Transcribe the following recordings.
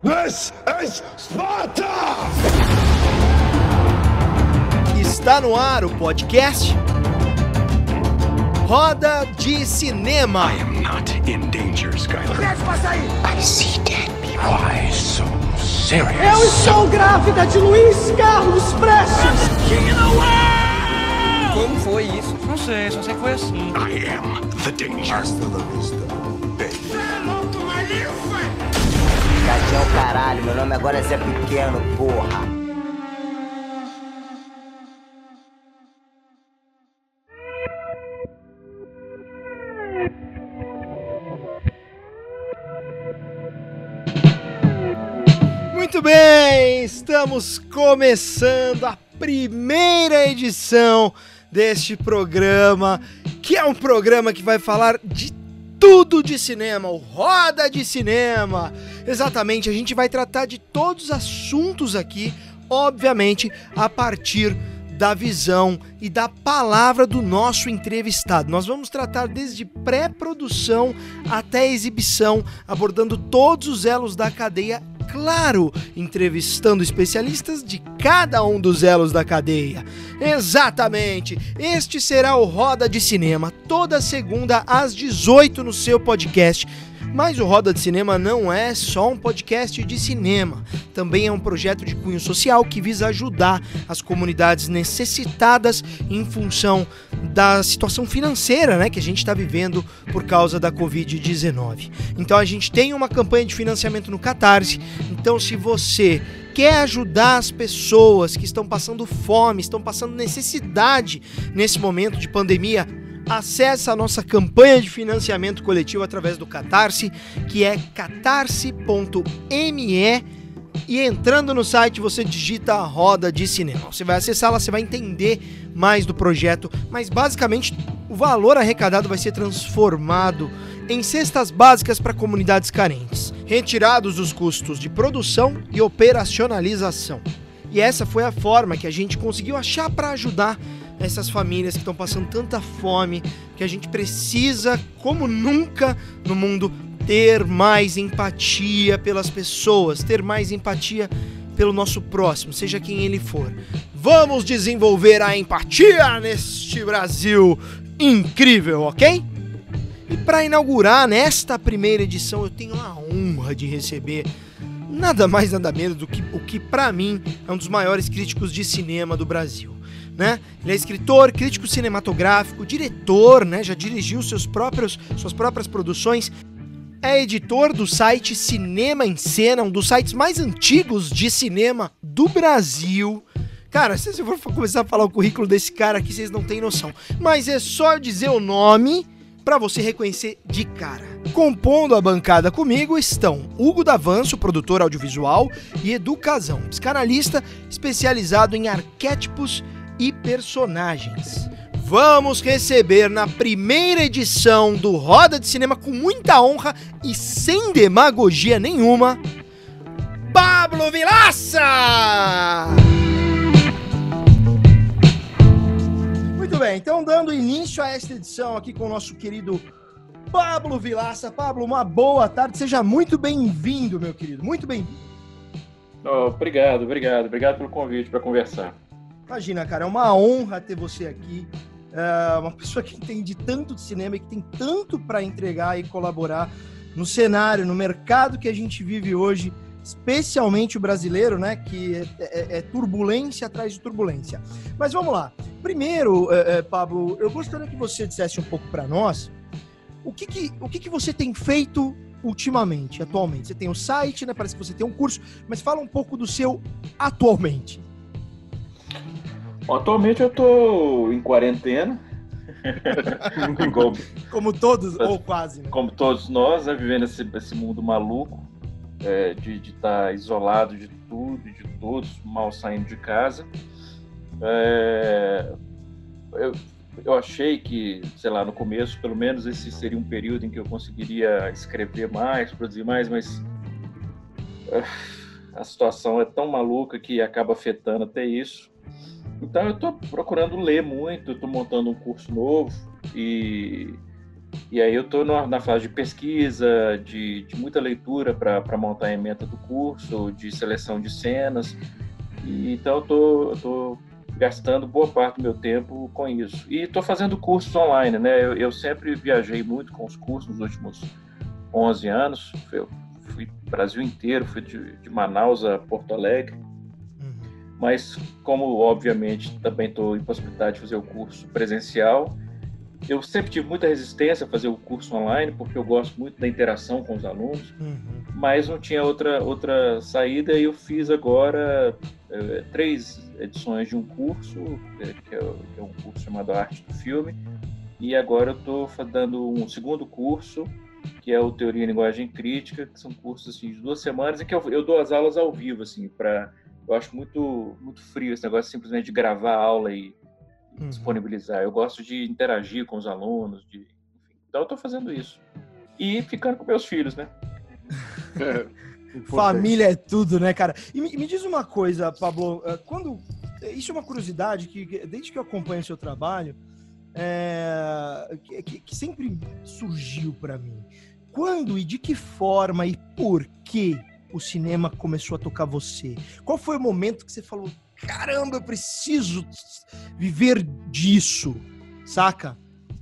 This is Sparta! Está no ar o podcast Roda de Cinema. I am not in danger, Skyler. I see dead people. Why so serious? Eu estou grávida de Luiz Carlos Prestes. Como foi isso? Não sei, só sei que foi assim. I am the danger. Gatinho é o caralho, meu nome agora é Zé Pequeno, porra. Muito bem, estamos começando a primeira edição deste programa, que é um programa que vai falar de tudo de cinema, o Roda de Cinema. Exatamente, a gente vai tratar de todos os assuntos aqui, obviamente, a partir da visão e da palavra do nosso entrevistado. Nós vamos tratar desde pré-produção até exibição, abordando todos os elos da cadeia, claro, entrevistando especialistas de cada um dos elos da cadeia. Exatamente! Este será o Roda de Cinema, toda segunda às 18 no seu podcast. Mas o Roda de Cinema não é só um podcast de cinema, também é um projeto de cunho social que visa ajudar as comunidades necessitadas em função da situação financeira né, que a gente está vivendo por causa da Covid-19. Então a gente tem uma campanha de financiamento no Catarse, então se você quer ajudar as pessoas que estão passando fome, estão passando necessidade nesse momento de pandemia, acesse a nossa campanha de financiamento coletivo através do Catarse, que é catarse.me e entrando no site você digita a roda de cinema. Você vai acessá-la, você vai entender mais do projeto, mas basicamente o valor arrecadado vai ser transformado em cestas básicas para comunidades carentes, retirados os custos de produção e operacionalização. E essa foi a forma que a gente conseguiu achar para ajudar essas famílias que estão passando tanta fome, que a gente precisa, como nunca no mundo, ter mais empatia pelas pessoas, ter mais empatia pelo nosso próximo, seja quem ele for. Vamos desenvolver a empatia neste Brasil incrível, ok? E para inaugurar nesta primeira edição, eu tenho a honra de receber nada mais nada menos do que o que para mim é um dos maiores críticos de cinema do Brasil. Né? Ele é escritor, crítico cinematográfico, diretor, né? já dirigiu seus próprios, suas próprias produções. É editor do site Cinema em Cena, um dos sites mais antigos de cinema do Brasil. Cara, se você for começar a falar o currículo desse cara aqui, vocês não têm noção. Mas é só dizer o nome para você reconhecer de cara. Compondo a bancada comigo estão Hugo Davanço, produtor audiovisual, e Edu Casão, psicanalista especializado em arquétipos e personagens. Vamos receber na primeira edição do Roda de Cinema com muita honra e sem demagogia nenhuma, Pablo Vilaça! Muito bem, então dando início a esta edição aqui com o nosso querido Pablo Vilaça. Pablo, uma boa tarde, seja muito bem-vindo, meu querido, muito bem-vindo. Oh, obrigado, obrigado, obrigado pelo convite para conversar. Imagina, cara, é uma honra ter você aqui. É uma pessoa que entende tanto de cinema e que tem tanto para entregar e colaborar no cenário, no mercado que a gente vive hoje, especialmente o brasileiro, né? Que é, é, é turbulência atrás de turbulência. Mas vamos lá. Primeiro, é, Pablo, eu gostaria que você dissesse um pouco para nós o que, que, o que, que você tem feito ultimamente, atualmente. Você tem o site, né? Parece que você tem um curso, mas fala um pouco do seu atualmente. Atualmente eu tô em quarentena. como, como, todos, ou quase. Né? Como todos nós, né, vivendo esse, esse mundo maluco, é, de estar tá isolado de tudo e de todos, mal saindo de casa. É, eu, eu achei que, sei lá, no começo, pelo menos esse seria um período em que eu conseguiria escrever mais, produzir mais, mas é, a situação é tão maluca que acaba afetando até isso. Então eu estou procurando ler muito, estou montando um curso novo e E aí eu estou na fase de pesquisa, de, de muita leitura para montar a emenda do curso, de seleção de cenas. E, então eu tô, tô gastando boa parte do meu tempo com isso. E estou fazendo cursos online, né? Eu, eu, sempre viajei muito com os cursos nos últimos 11 anos. Eu fui Brasil inteiro, fui de, de Manaus a Porto Alegre. Mas como, obviamente, também estou impossibilitado de fazer o curso presencial, eu sempre tive muita resistência a fazer o curso online, porque eu gosto muito da interação com os alunos, uhum. mas não tinha outra, outra saída e eu fiz agora é, três edições de um curso, é, que é, é, um curso chamado Arte do Filme, e agora eu estou dando um segundo curso, que é o Teoria e Linguagem Crítica, que são cursos assim, de duas semanas, e que eu, eu dou as aulas ao vivo, assim, para... Eu acho muito, muito frio esse negócio simplesmente de gravar a aula e uhum. disponibilizar. Eu gosto de interagir com os alunos, de, enfim. então eu estou fazendo isso. E ficando com meus filhos, né? Família é tudo, né, cara? E me, me, diz uma coisa, Pablo, eh, quando isso é uma curiosidade que desde que eu acompanho o seu trabalho, é, que, que, sempre surgiu para mim. Quando e de que forma e por que o cinema começou a tocar você? Qual foi o momento que você falou, caramba, eu preciso viver disso, saca?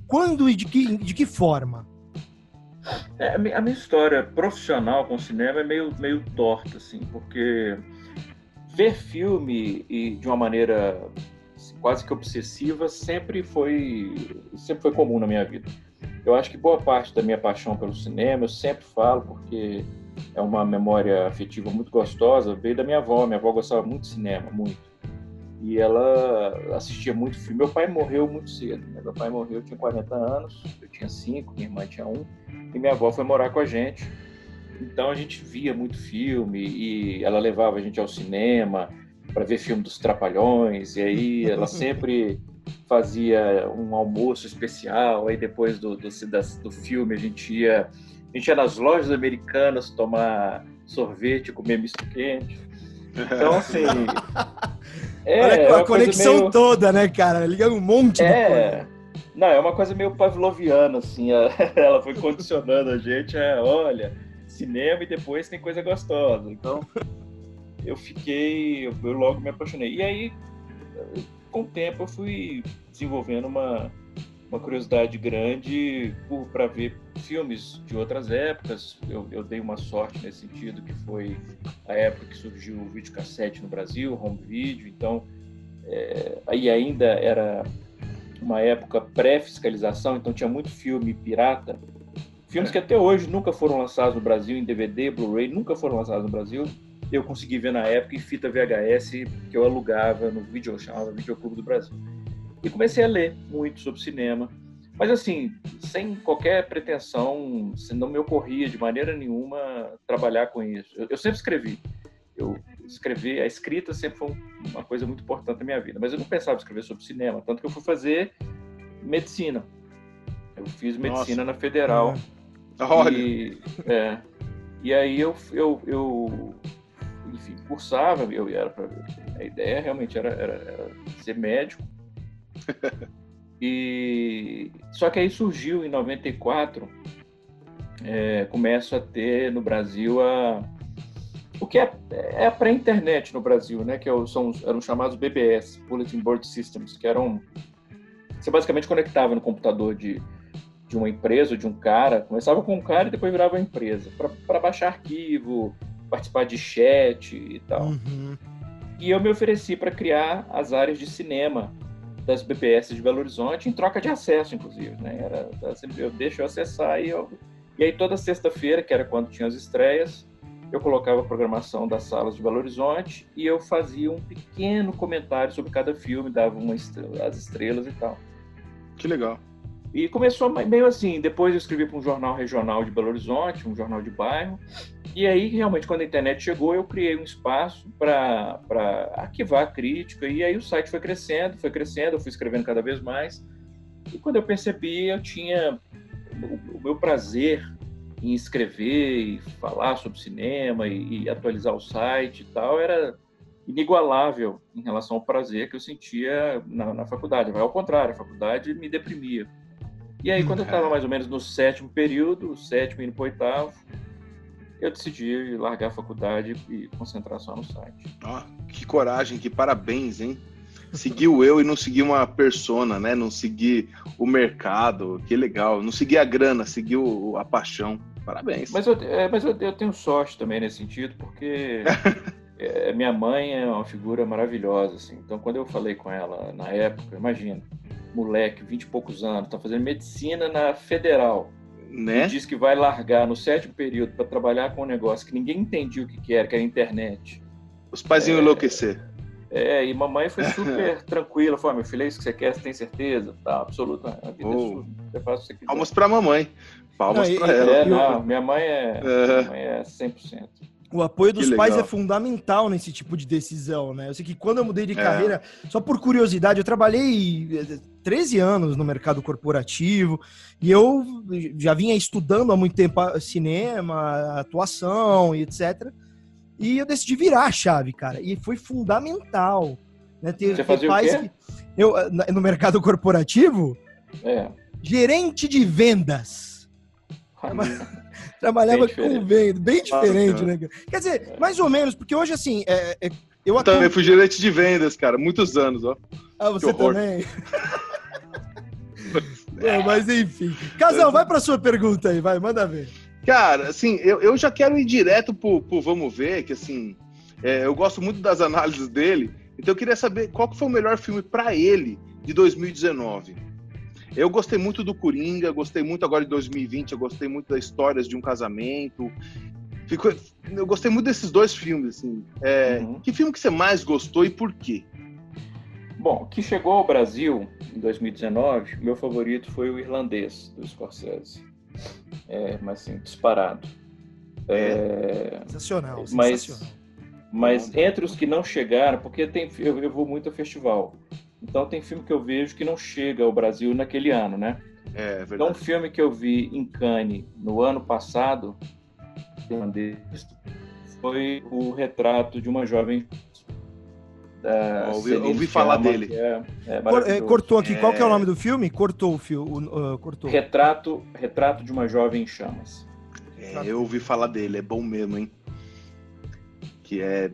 Quando e de que, de que forma? É, a minha história profissional com cinema é meio, meio torta, assim, porque ver filme e de uma maneira assim, quase que obsessiva sempre foi, sempre foi comum na minha vida. Eu acho que boa parte da minha paixão pelo cinema, eu sempre falo, porque é uma memória afetiva muito gostosa, veio da minha avó. Minha avó gostava muito de cinema, muito. E ela assistia muito filme. Meu pai morreu muito cedo. Né? Meu pai morreu, eu tinha 40 anos, eu tinha 5, minha irmã tinha 1, e minha avó foi morar com a gente. Então a gente via muito filme e ela levava a gente ao cinema para ver filme dos Trapalhões, e aí ela sempre fazia um almoço especial, aí depois do, do, do filme a gente ia a gente ia nas lojas americanas tomar sorvete, comer misto quente. Então, assim. é, Olha é a conexão meio... toda, né, cara? Liga um monte é... de coisa. Não, é uma coisa meio pavloviana, assim. Ela foi condicionando a gente a, olha, cinema e depois tem coisa gostosa. Então, eu fiquei, eu logo me apaixonei. E aí, com o tempo, eu fui desenvolvendo uma, uma curiosidade grande para ver filmes de outras épocas. Eu, eu, dei uma sorte nesse sentido, que foi a época que surgiu o videocassete no Brasil, home video. Então, é, aí ainda era uma época pré-fiscalização, então tinha muito filme pirata. Filmes que até hoje nunca foram lançados no Brasil em DVD, Blu-ray, nunca foram lançados no Brasil. Eu consegui ver na época em fita VHS que eu alugava no vídeo chamava Videoclube do Brasil. E comecei a ler muito sobre cinema. Mas assim, sem qualquer pretensão, não me ocorria de maneira nenhuma trabalhar com isso. Eu, eu sempre escrevi. Eu escrevi, a escrita sempre foi uma coisa muito importante na minha vida, mas eu não pensava em escrever sobre cinema, tanto que eu fui fazer medicina. Eu fiz medicina Nossa. na Federal. É. Olha. E, é, e aí eu, eu, eu enfim, cursava, eu era pra, a ideia realmente era, era, era ser médico. e só que aí surgiu em 94, é, começa a ter no Brasil a o que é, é a pré-internet no Brasil, né? Que é são, eram chamados BBS, Bulletin Board Systems, que eram você basicamente conectava no computador de, de uma empresa de um cara, começava com um cara e depois virava uma empresa, para baixar arquivo, participar de chat e tal. Uhum. E eu me ofereci para criar as áreas de cinema das BBS de Belo Horizonte em troca de acesso, inclusive, né? Era, eu deixo eu acessar e eu e aí toda sexta-feira, que era quando tinha as estreias, eu colocava a programação das salas de Belo Horizonte e eu fazia um pequeno comentário sobre cada filme, dava uma estrela, as estrelas e tal. Que legal. E começou meio assim, depois eu escrevi para um jornal regional de Belo Horizonte, um jornal de bairro, e aí realmente quando a internet chegou eu criei um espaço para arquivar a crítica, e aí o site foi crescendo, foi crescendo, eu fui escrevendo cada vez mais, e quando eu percebi eu tinha o, meu prazer em escrever e falar sobre cinema e, e, atualizar o site e tal era inigualável em relação ao prazer que eu sentia na, na faculdade. Ao contrário, a faculdade me deprimia. E aí, Hum, quando eu estava mais ou menos no sétimo período, o sétimo indo para oitavo, eu decidi largar a faculdade e concentrar só no site. Ó, que coragem, que parabéns, hein? Seguiu eu e não segui uma persona, né? Não segui o mercado, que legal. Não segui a grana, seguiu a paixão. Parabéns. Mas, eu, é, mas eu, eu tenho sorte também nesse sentido, porque é, minha mãe é uma figura maravilhosa, assim. Então, quando eu falei com ela na época, imagina, moleque, vinte e poucos anos, tá fazendo medicina na Federal, né? e diz que vai largar no sétimo período para trabalhar com um negócio que ninguém entendia o que, que era, que era internet. Os pais iam enlouquecer. É, e mamãe foi super tranquila, falou, "Ah, meu filho, é isso que você quer, você tem certeza? Tá, absoluta, a vida é Oh. sua, você faz o que você quiser. Palmas pra mamãe. Palmas Não, e- pra ela. É, não, minha mãe é, É. minha mãe é 100%. O apoio dos pais é fundamental nesse tipo de decisão, né? Eu sei que quando eu mudei de É. carreira, só por curiosidade, eu trabalhei 13 anos no mercado corporativo e eu já vinha estudando há muito tempo cinema, atuação e etc. E eu decidi virar a chave, cara. E foi fundamental. Né? Ter, Você ter fazia o pais quê? que. Eu, no mercado corporativo, É. gerente de vendas. Trabalhava Bem com diferente. venda, bem diferente, cara. né? cara? Quer dizer, mais ou menos, porque hoje, assim, é, é- eu Eu também fui gerente de vendas, cara. Muitos anos, ó. Ah, você também? Não, mas enfim. Casal, vai pra sua pergunta aí, vai, manda ver. Cara, assim, eu, eu já quero ir direto pro, pro Vamos Ver, que assim, é, eu gosto muito das análises dele, então eu queria saber qual que foi o melhor filme pra ele de 2019. Eu gostei muito do Coringa, gostei muito agora de 2020, eu gostei muito das histórias de um casamento. Ficou, eu gostei muito desses dois filmes, assim. É, Uhum. Que filme que você mais gostou e por quê? Bom, que chegou ao Brasil em 2019, meu favorito foi o irlandês do Scorsese. É, mas assim, disparado. É, Sensacional, mas, sensacional. mas entre os que não chegaram, porque tem, eu, eu vou muito a festival. Então tem filme que eu vejo que não chega ao Brasil naquele ano, né? É Então, um verdade. filme que eu vi em Cannes no ano passado, irlandês, foi o retrato de uma jovem. Da Ouvi- ouvi falar dele. É, é é, cortou aqui, qual que é o É. nome do filme? Cortou o filme, cortou. Retrato, retrato de uma jovem em chamas. É, eu ouvi falar dele, é bom mesmo, hein? Que é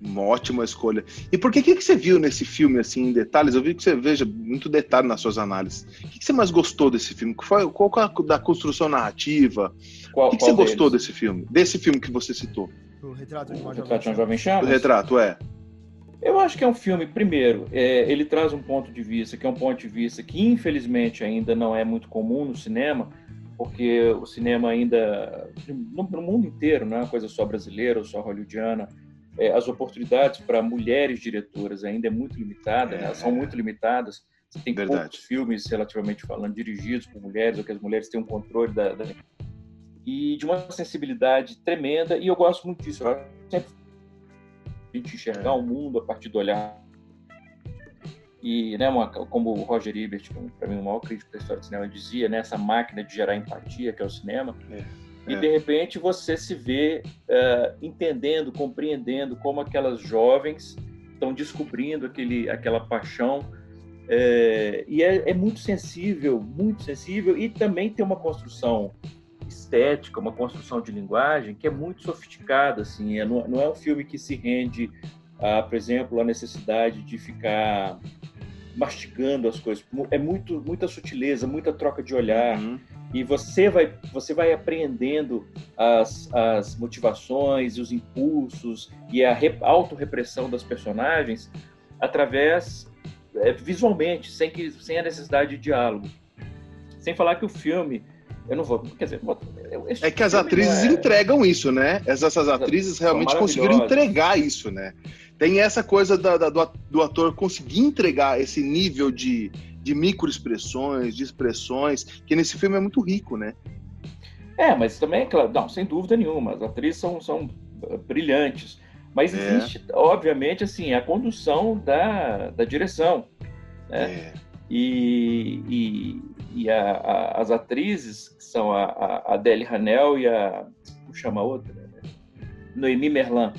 uma ótima escolha. E por que que que você viu nesse filme, assim, em detalhes? Eu vi que você veja muito detalhe nas suas análises. O que que você mais gostou desse filme? Qual foi, qual é a- da construção narrativa? Qual, O que que você gostou deles? desse filme? Desse filme que você citou? O retrato de O uma Retrato de uma jovem. jovem em chamas? O retrato, é. Eu acho que é um filme, primeiro, é, ele traz um ponto de vista que é um ponto de vista que infelizmente ainda não é muito comum no cinema, porque o cinema ainda, no, no mundo inteiro, não é uma coisa só brasileira ou só hollywoodiana, é, as oportunidades para mulheres diretoras ainda é muito limitada, né? Elas são muito limitadas. Você tem Verdade. poucos filmes, relativamente falando, dirigidos por mulheres, ou que as mulheres têm um controle da, da... E de uma sensibilidade tremenda, e eu gosto muito disso. Eu sempre a gente enxergar o mundo a partir do olhar. E, né, uma, como o Roger Ebert, para mim, o maior crítico da história do cinema, dizia, né, essa máquina de gerar empatia que é o cinema. É. E, É. de repente, você se vê eh, entendendo, compreendendo como aquelas jovens estão descobrindo aquele, aquela paixão. eh, e é, é muito sensível, muito sensível, e também tem uma construção estética, uma construção de linguagem que é muito sofisticada, assim, é, não, não é um filme que se rende, a, por exemplo, à necessidade de ficar mastigando as coisas. É muito, muita sutileza, muita troca de olhar, Uhum. e você vai, você vai apreendendo as, as motivações, os impulsos e a re, autorrepressão das personagens através, é, visualmente, sem, que, sem a necessidade de diálogo. Sem falar que o filme, eu não vou, quer dizer, vou- esse É que as atrizes é- entregam isso, né? Essas, essas atrizes realmente conseguiram entregar isso, né? Tem essa coisa da- da- do, at- do ator conseguir entregar esse nível de, de microexpressões, de expressões, que nesse filme é muito rico, né? É, mas também, é claro, não, sem dúvida nenhuma, as atrizes são, são uh, brilhantes. Mas É. existe, obviamente, assim, a condução da, da direção. É. E, e, e a- a- as atrizes, que são a, a Adele Hanel e a. Como chama a outra? Noemi Merlan.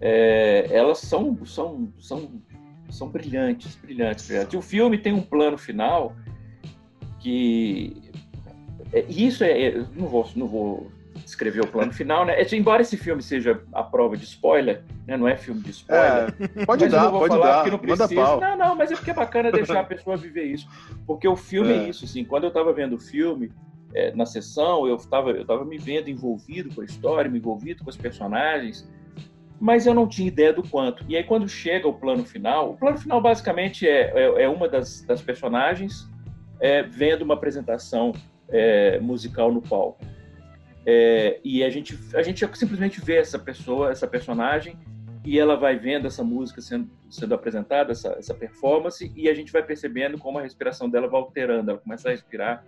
É, elas são, são, são, são brilhantes, brilhantes, brilhantes. O filme tem um plano final que é, isso é, é, não vou, não vou escrever o plano final, né? É, embora esse filme seja a prova de spoiler, né? Não é filme de spoiler. É, pode mas dar, vou pode falar dar. não Manda precisa. pau. Não, não, mas é porque é bacana deixar a pessoa viver isso. Porque o filme é, É. isso, assim. Quando eu estava vendo o filme, é, na sessão, eu estava eu tava me vendo envolvido com a história, me envolvido com os personagens, mas eu não tinha ideia do quanto. E aí, quando chega o plano final, o plano final basicamente é, é, é uma das, das personagens é, vendo uma apresentação musical no palco. É, e a gente, a gente simplesmente vê essa pessoa, essa personagem, e ela vai vendo essa música sendo, sendo apresentada, essa, essa performance, e a gente vai percebendo como a respiração dela vai alterando, ela começa a respirar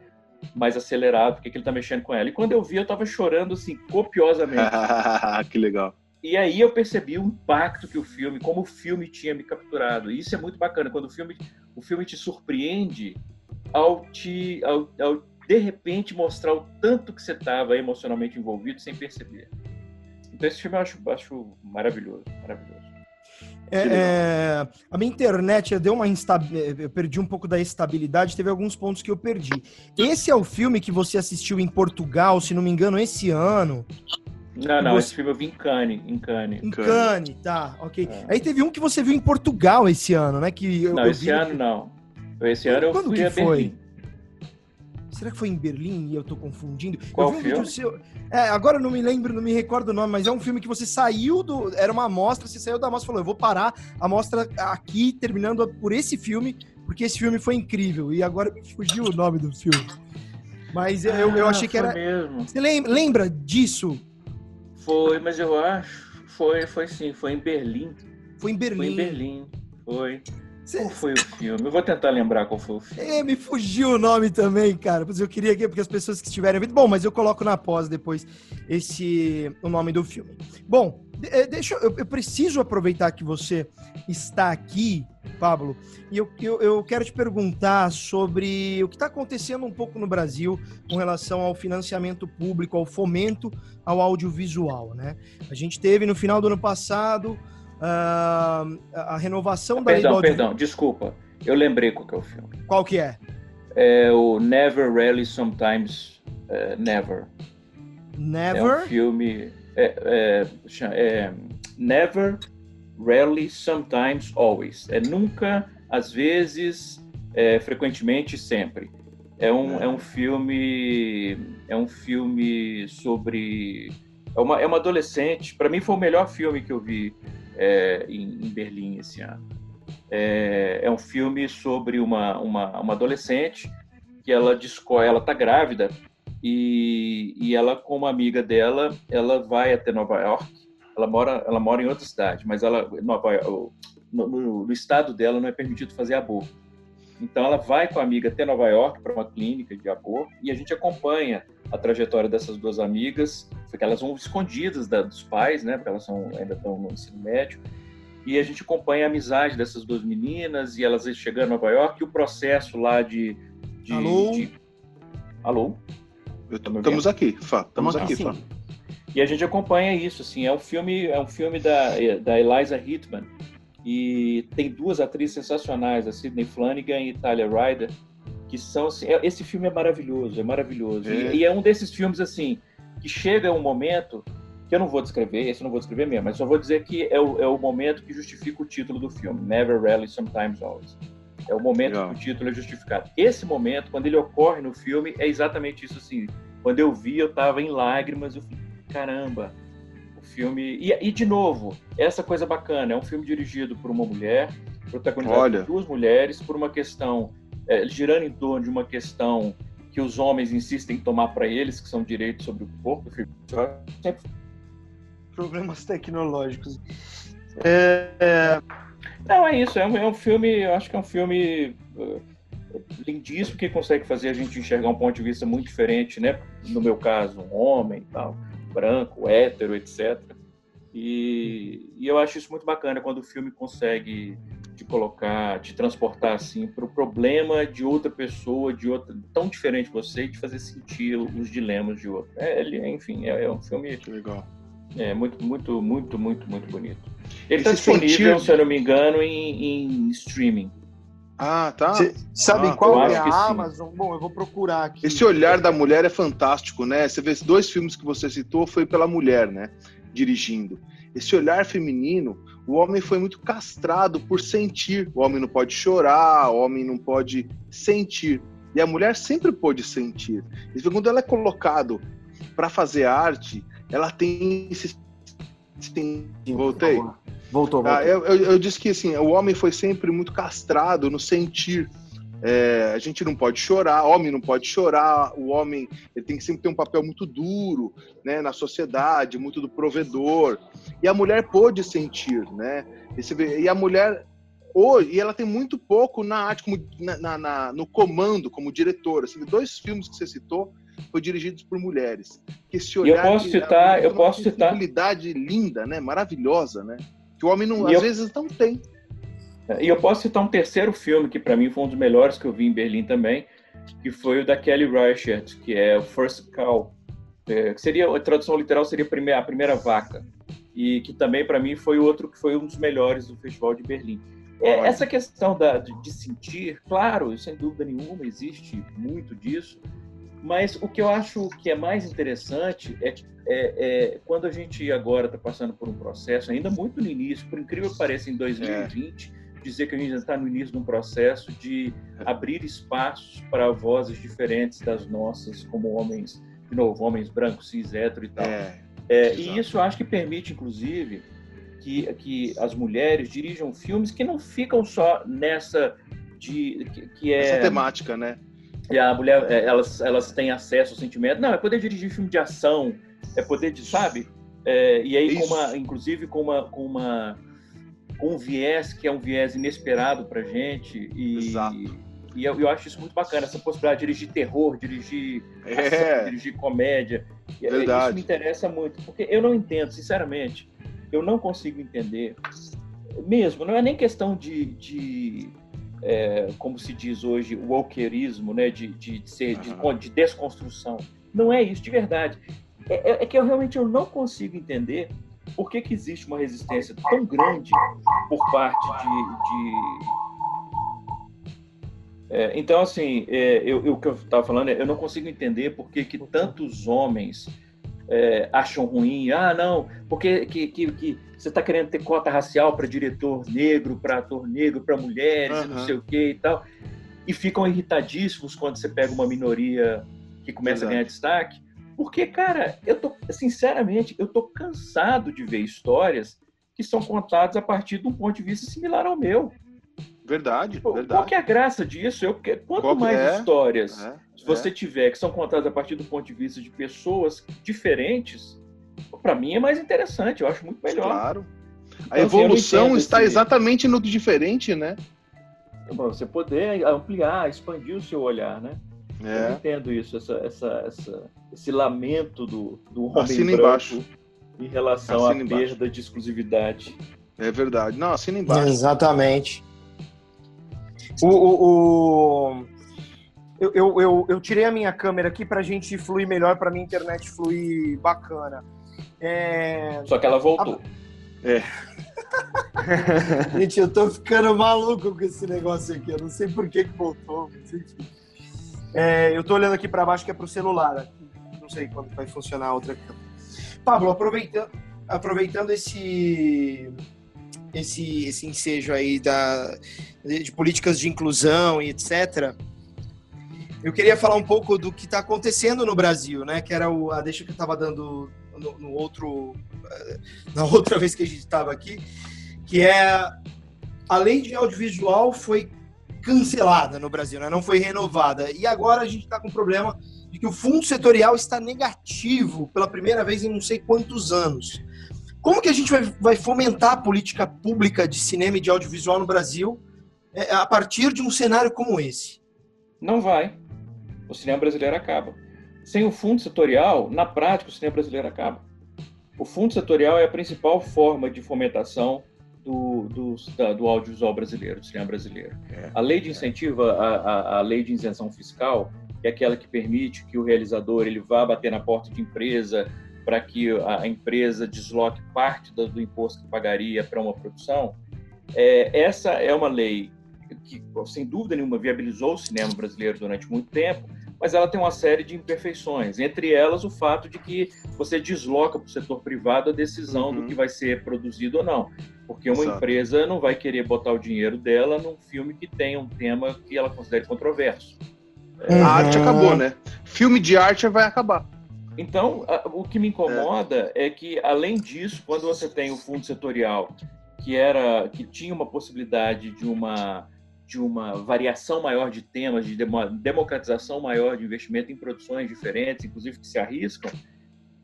mais acelerado, porque que ele tá mexendo com ela. E quando eu vi, eu tava chorando, assim, copiosamente. que legal. E aí eu percebi o impacto que o filme, como o filme tinha me capturado. E isso é muito bacana, quando o filme, o filme te surpreende ao te, ao, ao de repente mostrar o tanto que você estava emocionalmente envolvido sem perceber. Então esse filme eu acho, acho maravilhoso, maravilhoso. É, é, a minha internet deu uma instabilidade. Eu perdi um pouco da estabilidade, teve alguns pontos que eu perdi. Esse é o filme que você assistiu em Portugal, se não me engano, esse ano. Não, não, Você- esse filme eu vi em Cannes, em Cannes. Em Cannes. Tá, ok. É. Aí teve um que você viu em Portugal esse ano, né? Que eu, Não, eu esse vi no- ano não. Esse ano eu Quando fui que a foi? Berlim. Será que foi em Berlim e eu tô confundindo? Qual eu vi um filme? vídeo seu. É, agora eu não me lembro, não me recordo o nome, mas é um filme que você saiu do. Era uma amostra, você saiu da amostra e falou: eu vou parar a amostra aqui, terminando por esse filme, porque esse filme foi incrível. E agora me fugiu o nome do filme. Mas eu, eu Ah, achei que era. mesmo. Você lem- lembra disso? Foi, mas eu acho. Foi, foi sim, foi em Berlim. Foi em Berlim. Foi em Berlim. Foi. Cê- Qual foi o filme? Eu vou tentar lembrar qual foi o filme. É, me fugiu o nome também, cara. Mas eu queria que porque as pessoas que estiverem vendo. Bom, mas eu coloco na pós depois esse o nome do filme. Bom, eh, deixa eu, eu preciso aproveitar que você está aqui, Pablo, e eu, eu, eu quero te perguntar sobre o que está acontecendo um pouco no Brasil com relação ao financiamento público, ao fomento ao audiovisual, né? A gente teve no final do ano passado ah, a renovação da lei do Perdão, perdão, desculpa. Eu lembrei qual que é o filme. Qual que é? É o Never, Rarely, Sometimes, eh, Never. É Never. um filme. É, é, é, never, Rarely, Sometimes, Always. É nunca, às vezes, é, frequentemente, sempre. É um, é um filme. É um filme sobre. É uma, é uma adolescente. Para mim, foi o melhor filme que eu vi é, em, em Berlim esse ano. É, é um filme sobre uma, uma, uma adolescente que ela descobre, ela tá grávida e, e ela com uma amiga dela, ela vai até Nova York. Ela mora, ela mora em outra cidade, mas ela Nova, no, no, no estado dela não é permitido fazer aborto. Então ela vai com a amiga até Nova York para uma clínica de aborto e a gente acompanha a trajetória dessas duas amigas, porque elas vão escondidas da, dos pais, né? Porque elas são, ainda estão no ensino médio. E a gente acompanha a amizade dessas duas meninas e elas chegando em Nova York e o processo lá de. de Alô? de- Alô? Tá Estamos aqui, Fá. Estamos aqui, Sim. Fá. E a gente acompanha isso, assim, é um filme, é um filme da, da Eliza Hitman e tem duas atrizes sensacionais, a Sidney Flanagan e Talia Ryder, que são, assim, é- esse filme é maravilhoso, é maravilhoso. É. E, e é um desses filmes, assim, que chega um momento que eu não vou descrever, esse eu não vou descrever mesmo, mas só vou dizer que é o, é o momento que justifica o título do filme, Never, Rarely, Sometimes, Always. É o momento Legal. que o título é justificado. Esse momento, quando ele ocorre no filme, é exatamente isso, assim, quando eu vi, eu tava em lágrimas, eu falei, caramba, o filme. E, e, de novo, essa coisa bacana, é um filme dirigido por uma mulher, protagonizado Olha. por duas mulheres, por uma questão, é, girando em torno de uma questão que os homens insistem em tomar para eles, que são direitos sobre o corpo. Sempre Problemas tecnológicos. É, Não, é isso. É um, é um filme, eu acho que é um filme uh, lindíssimo que consegue fazer a gente enxergar um ponto de vista muito diferente, né? No meu caso, um homem tal, branco, hétero, etc. E, e eu acho isso muito bacana quando o filme consegue colocar, te transportar assim para o problema de outra pessoa, de outra tão diferente de você, e te fazer sentir os dilemas de outro. É, ele, enfim, é, é um filme Que legal. é muito, muito, muito, muito, muito bonito. Ele está disponível, sentir- se eu não me engano, em, em streaming. Ah, tá. Cê sabe Ah, qual é a sim. Amazon? Bom, eu vou procurar aqui. Esse olhar da mulher é fantástico, né? Você vê esses dois filmes que você citou foi pela mulher, né? Dirigindo. Esse olhar feminino, o homem foi muito castrado por sentir. O homem não pode chorar, o homem não pode sentir. E a mulher sempre pôde sentir. E quando ela é colocado para fazer arte, ela tem esse. esse- Voltei. Voltou, voltou. Ah, eu, eu, eu disse que assim, o homem foi sempre muito castrado no sentir. É, a gente não pode chorar, homem não pode chorar, o homem ele tem que sempre ter um papel muito duro né, na sociedade, muito do provedor. E a mulher pôde sentir, né? E, a mulher hoje, e ela tem muito pouco na arte, como, na, na- no comando, como diretora. Você vê dois filmes que você citou foram dirigidos por mulheres. Que esse E eu olhar posso citar- eu posso citar- linda, né? Maravilhosa, né? Que o homem não, E às eu- vezes não tem. E eu posso citar um terceiro filme que para mim foi um dos melhores que eu vi em Berlim também, que foi o da Kelly Reichardt, que é o First Cow, é, que seria a tradução literal seria a primeira, a primeira vaca, e que também para mim foi outro que foi um dos melhores do Festival de Berlim. É, essa questão da, de, de sentir, claro, sem dúvida nenhuma existe muito disso, mas o que eu acho que é mais interessante é, é- é quando a gente agora está passando por um processo, ainda muito no início, por incrível que pareça, em 2020, dizer que a gente está no início de um processo de abrir espaços para vozes diferentes das nossas, como homens, de novo, homens brancos, cis, hétero e tal. É, É, e isso acho que permite, inclusive, que, que as mulheres dirijam filmes que não ficam só nessa de que, que essa é temática, né? e a mulher é, elas elas têm acesso ao sentimento. Não, é poder dirigir filme de ação, é poder de, sabe? É, e aí com uma, inclusive com uma com uma um viés que é um viés inesperado pra gente e Exato. e eu, eu acho isso muito bacana, essa possibilidade de dirigir terror, dirigir ação, É, dirigir comédia. É, Verdade. Isso me interessa muito, porque eu não entendo, sinceramente, eu não consigo entender, mesmo, não é nem questão de, de é, como se diz hoje, o wokerismo, né, de, de, de ser, de, Aham. de desconstrução. Não é isso, de verdade. É, é- é que eu realmente eu não consigo entender por que, que existe uma resistência tão grande por parte de, de- É, então, assim, é, eu, eu- o que eu estava falando é eu não consigo entender por que, que tantos homens é, acham ruim. Ah, não, porque que, que, que você está querendo ter cota racial para diretor negro, para ator negro, para mulheres, e não sei o que e tal. E ficam irritadíssimos quando você pega uma minoria que começa Exato. a ganhar destaque. Porque, cara, eu tô, sinceramente, eu tô cansado de ver histórias que são contadas a partir de um ponto de vista similar ao meu. verdade, Pô, Qual verdade. que é a graça disso? Eu, que- quanto Qual mais é? histórias É, você é. tiver que são contadas a partir do ponto de vista de pessoas diferentes, para mim é mais interessante. Eu acho muito melhor. Claro. A Então, assim, eu não evolução entendo está esse- exatamente no diferente, né? Bom, Você poder ampliar, expandir o seu olhar, né? Eu não É. entendo isso, essa, essa, essa- esse lamento do, do homem Assina branco embaixo. em relação Assina à embaixo. perda de exclusividade. É verdade. Não, assina embaixo. Exatamente. O, o, o- Eu, eu, eu, eu tirei a minha câmera aqui pra gente fluir melhor, pra minha internet fluir bacana. É... Só que ela voltou. Gente, eu tô ficando maluco com esse negócio aqui. Eu não sei por que, que voltou, mas enfim. É, eu tô olhando aqui pra baixo que é pro celular. aqui. Não sei quando vai funcionar a outra câmera. Pablo, aproveitando, aproveitando esse, esse, esse ensejo aí da, de, de políticas de inclusão e etc., eu queria falar um pouco do que está acontecendo no Brasil, né? Que era o, a deixa que eu estava dando no, no outro, eh, na outra vez que a gente estava aqui, que é a lei de audiovisual foi cancelada no Brasil, né? não foi renovada. E agora a gente está com o problema de que o fundo setorial está negativo pela primeira vez em não sei quantos anos. Como que a gente vai, vai fomentar a política pública de cinema e de audiovisual no Brasil eh, a partir de um cenário como esse? Não vai. O cinema brasileiro acaba. Sem o fundo setorial, na prática, o cinema brasileiro acaba. O fundo setorial é a principal forma de fomentação do, do, da- do audiovisual brasileiro, do cinema brasileiro. A lei de incentivo, a, a, a lei de isenção fiscal, é aquela que permite que o realizador ele vá bater na porta de empresa para que a a empresa desloque parte do, do imposto que pagaria para uma produção, é, essa é uma lei que sem dúvida nenhuma viabilizou o cinema brasileiro durante muito tempo, mas ela tem uma série de imperfeições, entre elas o fato de que você desloca para o setor privado a decisão Uhum. do que vai ser produzido ou não, porque uma Exato. empresa não vai querer botar o dinheiro dela num filme que tenha um tema que ela considere controverso. A arte acabou, né? Filme de arte vai acabar. Então, a- o que me incomoda é. que, além disso, quando você tem o fundo setorial, que era que tinha uma possibilidade de uma de uma variação maior de temas, de demo- democratização maior de investimento em produções diferentes, inclusive que se arriscam,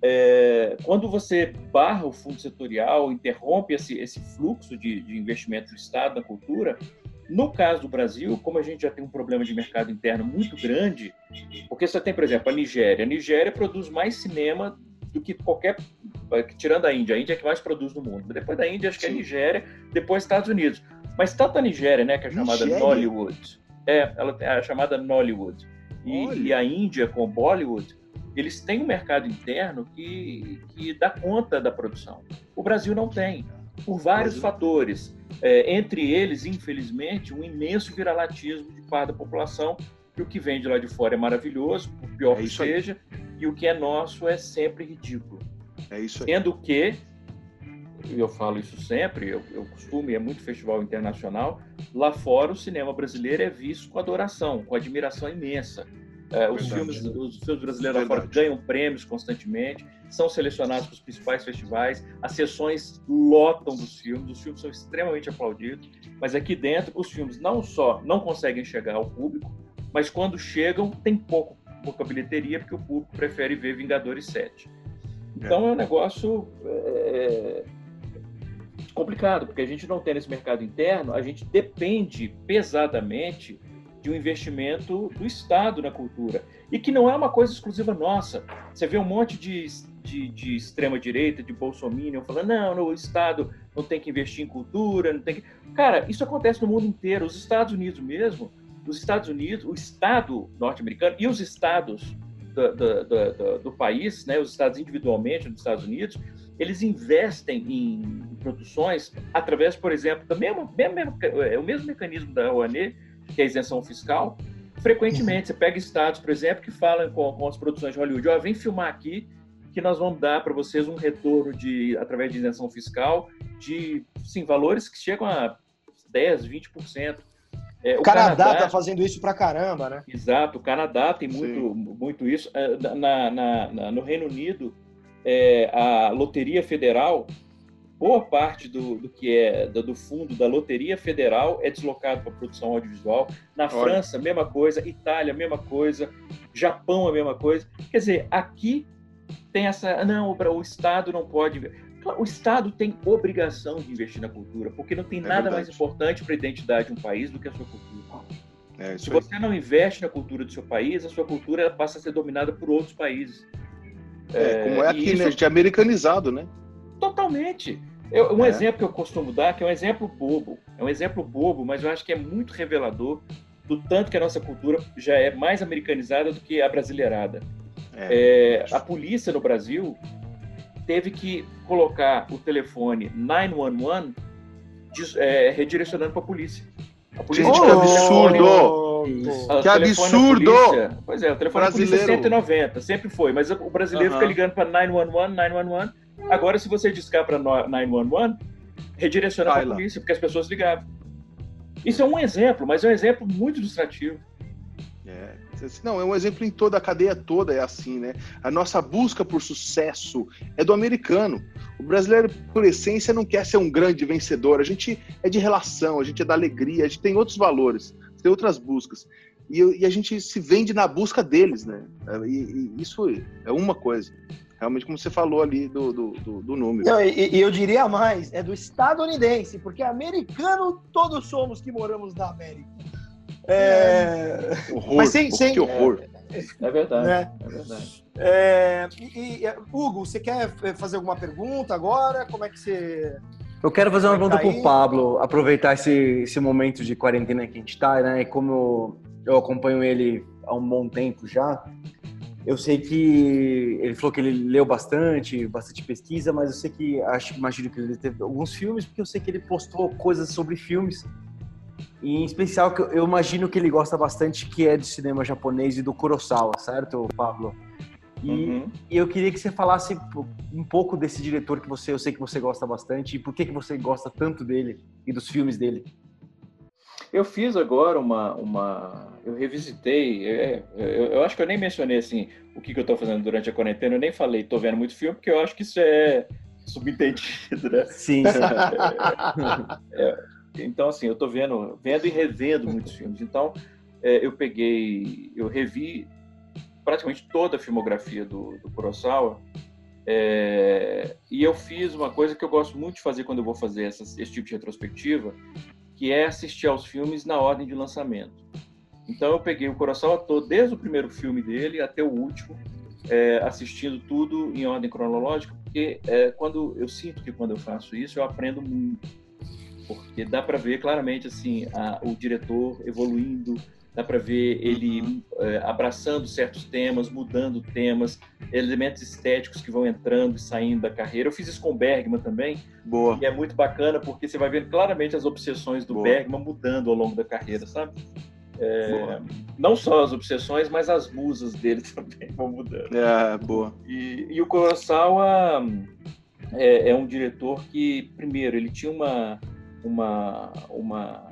é, quando você barra o fundo setorial, interrompe esse, esse fluxo de, de investimento do Estado na cultura, no caso do Brasil, como a gente já tem um problema de mercado interno muito grande, porque você tem, por exemplo, a Nigéria. A Nigéria produz mais cinema do que qualquer. Tirando a Índia, a Índia é que mais produz no mundo. Depois da Índia, acho que é a. Nigéria, depois Estados Unidos. Mas tanto a Nigéria, né, que é chamada Nigéria? Nollywood, é, ela é chamada Nollywood, e, e a Índia com Bollywood, eles têm um mercado interno que, que dá conta da produção. O Brasil não tem, por vários fatores. É, entre eles, infelizmente, um imenso viralatismo de parte da população, que o que vem de lá de fora é maravilhoso, por pior É que isso aí. seja, e o que é nosso é sempre ridículo. É isso aí. Sendo que, e eu falo isso sempre, eu, eu costumo, e é muito festival internacional, lá fora o cinema brasileiro é visto com adoração, com admiração imensa. É, os, filmes, os filmes brasileiros fora ganham prêmios constantemente, são selecionados para os principais festivais, as sessões lotam dos filmes, os filmes são extremamente aplaudidos, mas aqui dentro os filmes não só não conseguem chegar ao público, mas quando chegam tem pouco, pouca bilheteria, porque o público prefere ver Vingadores 7. Então é, um negócio é, complicado, porque a gente não tem nesse mercado interno, a gente depende pesadamente de um investimento do Estado na cultura. E que não é uma coisa exclusiva nossa. Você vê um monte de, de, de extrema-direita, de bolsominion, falando, não, não, o Estado não tem que investir em cultura, não tem que... Cara, isso acontece no mundo inteiro. Os Estados Unidos mesmo, os Estados Unidos, o Estado norte-americano e os estados do, do, do, do país, né, os estados individualmente nos Estados Unidos, eles investem em produções através, por exemplo, do mesmo, mesmo, é o mesmo mecanismo da Rouanet, que é a isenção fiscal. Frequentemente, você pega estados, por exemplo, que falam com, com as produções de Hollywood, ó, vem filmar aqui, que nós vamos dar para vocês um retorno de através de isenção fiscal de sim, valores que chegam a 10, 20%. É, o, Canadá, Canadá tá fazendo isso pra caramba, né? Exato, o Canadá tem muito, muito isso. Na, na, na, no Reino Unido, é, a Loteria Federal, boa parte do, do que é do, do, fundo da Loteria Federal é deslocado para produção audiovisual. Na Olha. França, mesma coisa. Itália, mesma coisa. Japão, a mesma coisa. Quer dizer, aqui tem essa. Não, o Estado não pode. O Estado tem obrigação de investir na cultura, porque não tem é nada verdade. mais importante para a identidade de um país do que a sua cultura. É, Se você aí. não investe na cultura do seu país, a sua cultura passa a ser dominada por outros países. É, como é aqui, isso... né? De americanizado, né? Totalmente. Eu, um é. exemplo que eu costumo dar, que é um exemplo bobo, é um exemplo bobo, mas eu acho que é muito revelador do tanto que a nossa cultura já é mais americanizada do que a brasileirada. É. a polícia no Brasil teve que colocar o telefone 911 é, redirecionando para a polícia. A polícia Gente, que absurdo! A, que absurdo! Polícia, pois é, o telefone brasileiro. da polícia é 190, sempre foi, mas o brasileiro uh -huh. fica ligando para 911, 911. Agora, se você discar para 911, redireciona para a polícia, porque as pessoas ligavam. Isso é um exemplo, mas é um exemplo muito ilustrativo. É. Não, é um exemplo em toda a cadeia toda, é assim, né? A nossa busca por sucesso é do americano. O brasileiro, por essência, não quer ser um grande vencedor. A gente é de relação, a gente é da alegria, a gente tem outros valores, tem outras buscas. E, e a gente se vende na busca deles, né? E, e, isso é uma coisa. Realmente, como você falou ali do, do, do, do número. Não, e, e eu diria mais, é do estadunidense, porque americano todos somos que moramos na América. É... Horror, Mas sem, sem... que horror. É verdade, né? é verdade. É... E, e, Hugo, você quer fazer alguma pergunta agora? Como é que você... Eu quero fazer uma pergunta pro Pablo, aproveitar esse, esse momento de quarentena que a gente tá, né? E como eu acompanho ele há um bom tempo já, eu sei que ele falou que ele leu bastante, bastante pesquisa, mas eu sei que acho, imagino que ele teve alguns filmes, porque eu sei que ele postou coisas sobre filmes E em especial, que eu- imagino que ele gosta bastante, que é do cinema japonês e do Kurosawa, certo, Pablo? E, Uhum. e eu queria que você falasse um pouco desse diretor que você, eu sei que você gosta bastante, e por que, que você gosta tanto dele e dos filmes dele. Eu fiz agora uma. uma eu revisitei. é, eu, eu acho que eu nem mencionei assim o que, que eu estou fazendo durante a quarentena. Eu nem falei, estou vendo muito filme, porque eu acho que isso é subentendido, né? Sim, É, então, assim, eu estou vendo, vendo e revendo muitos filmes. Então, é, eu peguei, eu revi praticamente toda a filmografia do, do Kurosawa. é, e eu fiz uma coisa que eu gosto muito de fazer quando eu vou fazer essas- esse tipo de retrospectiva, que é assistir aos filmes na ordem de lançamento. Então eu peguei o Kurosawa todo, desde o primeiro filme dele até o último, é, assistindo tudo em ordem cronológica, porque é, quando eu sinto que quando eu faço isso eu aprendo muito, porque dá para ver claramente assim a- o diretor evoluindo, dá para ver ele é, abraçando certos temas, mudando temas, elementos estéticos que vão entrando e saindo da carreira. Eu fiz isso com o Bergman também, Boa. e é muito bacana porque você vai vendo claramente as obsessões do Boa. Bergman mudando ao longo da carreira, sabe? É, não só as obsessões, mas as musas dele também vão mudando. É, boa. E, e o Kurosawa é, é um diretor que, primeiro, ele tinha uma, uma, uma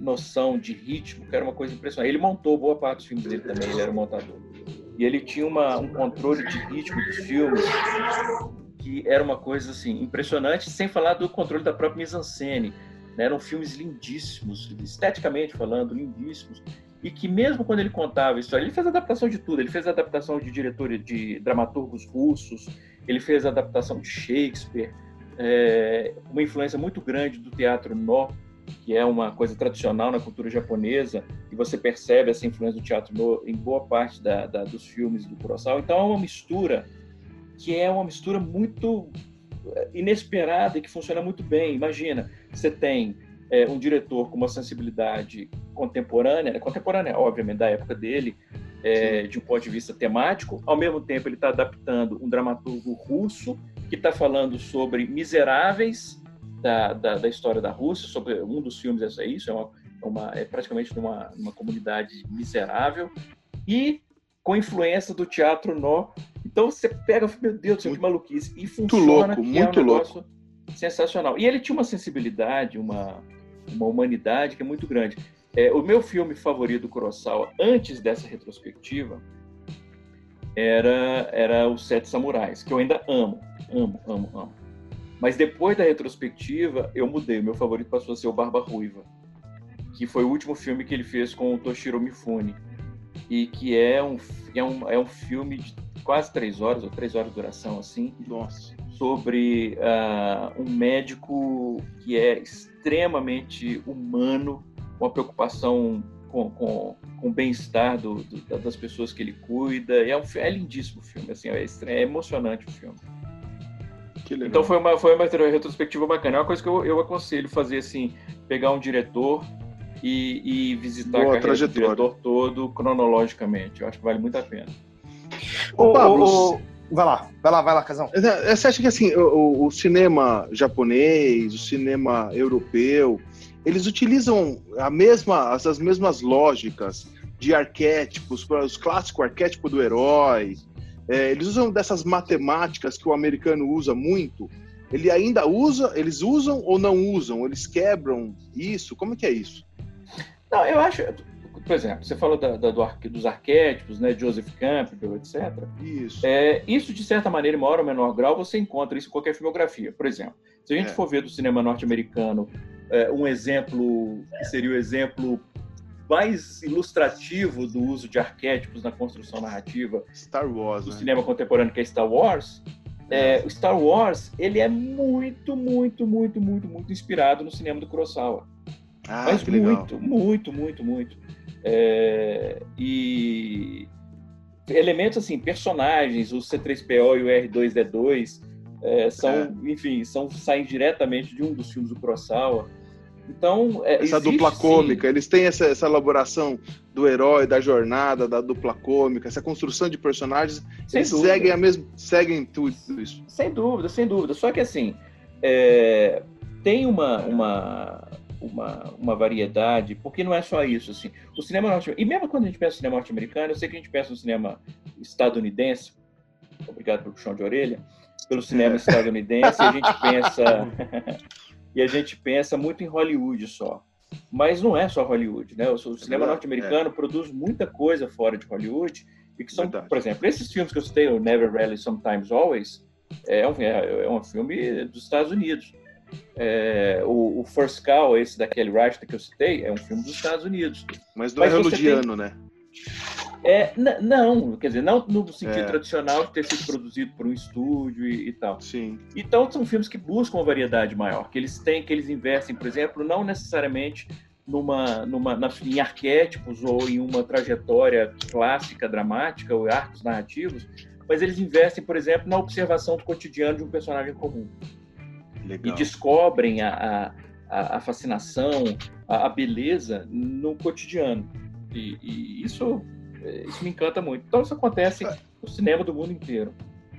noção de ritmo, que era uma coisa impressionante. Ele montou boa parte dos filmes dele também, ele era um montador. E ele tinha uma, um controle de ritmo dos filmes que era uma coisa assim impressionante, sem falar do controle da própria mise-en-scène. né? Eram filmes lindíssimos, esteticamente falando, lindíssimos. E que mesmo quando ele contava história, ele fez adaptação de tudo. Ele fez adaptação de diretores, de dramaturgos russos, ele fez adaptação de Shakespeare, é, uma influência muito grande do teatro nó, que é uma coisa tradicional na cultura japonesa, e você percebe essa influência do teatro no em boa parte da, da, dos filmes do Kurosawa. Então é uma mistura que é uma mistura muito eh, inesperada e que funciona muito bem. Imagina, você tem é, um diretor com uma sensibilidade contemporânea, né, contemporânea, obviamente, da época dele, é, de um ponto de vista temático, ao mesmo tempo ele está adaptando um dramaturgo russo que está falando sobre miseráveis da, da, da, história da Rússia, sobre um dos filmes é isso, é, uma, uma, é praticamente numa, numa comunidade miserável, e com influência do teatro nó. Então você pega, meu Deus do céu, que maluquice, e funciona, louco, que muito é um negócio louco. sensacional. E ele tinha uma sensibilidade, uma, uma humanidade que é muito grande. É, o meu filme favorito do Kurosawa, antes dessa retrospectiva, era, era Os Sete Samurais, que eu ainda amo, amo, amo, amo. Mas depois da retrospectiva, eu mudei. O meu favorito passou a ser o Barba Ruiva, que foi o último filme que ele fez com o Toshiro Mifune. E que é um, é um, é um filme de quase três horas, ou três horas de duração, assim. Nossa. Sobre uh, um médico que é extremamente humano, uma preocupação com, com, com o bem-estar do, do, das pessoas que ele cuida. É, um, é lindíssimo o filme, assim, é, é emocionante o filme. Então foi uma, foi uma retrospectiva bacana. É uma coisa que eu, eu aconselho fazer assim, pegar um diretor e, e visitar Boa a carreira do diretor todo cronologicamente. Eu acho que vale muito a pena. Ô, Pablo, ô, ô, vai lá, vai lá, vai lá, Casão. Você acha que assim, o, o, cinema japonês, o cinema europeu, eles utilizam a mesma, as, as mesmas lógicas de arquétipos, os clássicos arquétipos do herói, é, eles usam dessas matemáticas que o americano usa muito. Ele ainda usa, eles usam ou não usam? Eles quebram isso? Como é que é isso? Não, eu acho, por exemplo, você falou da, da, do, dos arquétipos, né, Joseph Campbell, etc. Isso. É, isso de certa maneira, em maior ou menor grau, você encontra isso em qualquer filmografia. Por exemplo, se a gente é. for ver do cinema norte-americano é, um exemplo que seria o exemplo mais ilustrativo do uso de arquétipos na construção narrativa Star Wars, do né? cinema contemporâneo, que é Star Wars, é, o Star Wars ele é muito, muito, muito, muito, muito inspirado no cinema do Kurosawa. Ah, Mas que muito, legal. muito, muito, muito. É, e elementos assim, personagens, o C3PO e o R2D2 é, são, É. enfim, são saem diretamente de um dos filmes do Kurosawa. Então, é, Essa existe, dupla sim, cômica, eles têm essa, essa elaboração do herói, da jornada, da dupla cômica, essa construção de personagens, Sem eles dúvida. seguem a mesma, seguem tudo isso. Sem dúvida, sem dúvida. Só que assim, é, tem uma, uma. uma, uma variedade, porque não é só isso, assim. O cinema norte e mesmo quando a gente pensa no cinema norte-americano, eu sei que a gente pensa no cinema estadunidense, obrigado pelo chão de orelha, pelo cinema estadunidense, a gente pensa e a gente pensa muito em Hollywood só. Mas não é só Hollywood, né? O cinema norte-americano produz muita coisa fora de Hollywood e que são, Verdade. por exemplo, esses filmes que eu citei, o Never Rarely, Sometimes Always, é um, é, é um filme dos Estados Unidos. É, o, o First Call, esse da Kelly Reichardt que eu citei, é um filme dos Estados Unidos. Mas não é Mas é hollywoodiano, tem... né? É, não, quer dizer, não no sentido é. tradicional de ter sido produzido por um estúdio e, e, tal. Sim. Então são filmes que buscam uma variedade maior, que eles têm, que eles investem, por exemplo, não necessariamente numa, numa, na, em arquétipos ou em uma trajetória clássica, dramática ou arcos narrativos, mas eles investem, por exemplo, na observação do cotidiano de um personagem comum. Legal. E descobrem a, a, a fascinação, a, a, beleza no cotidiano. E, e, isso, isso me encanta muito. Então isso acontece no cinema do mundo inteiro.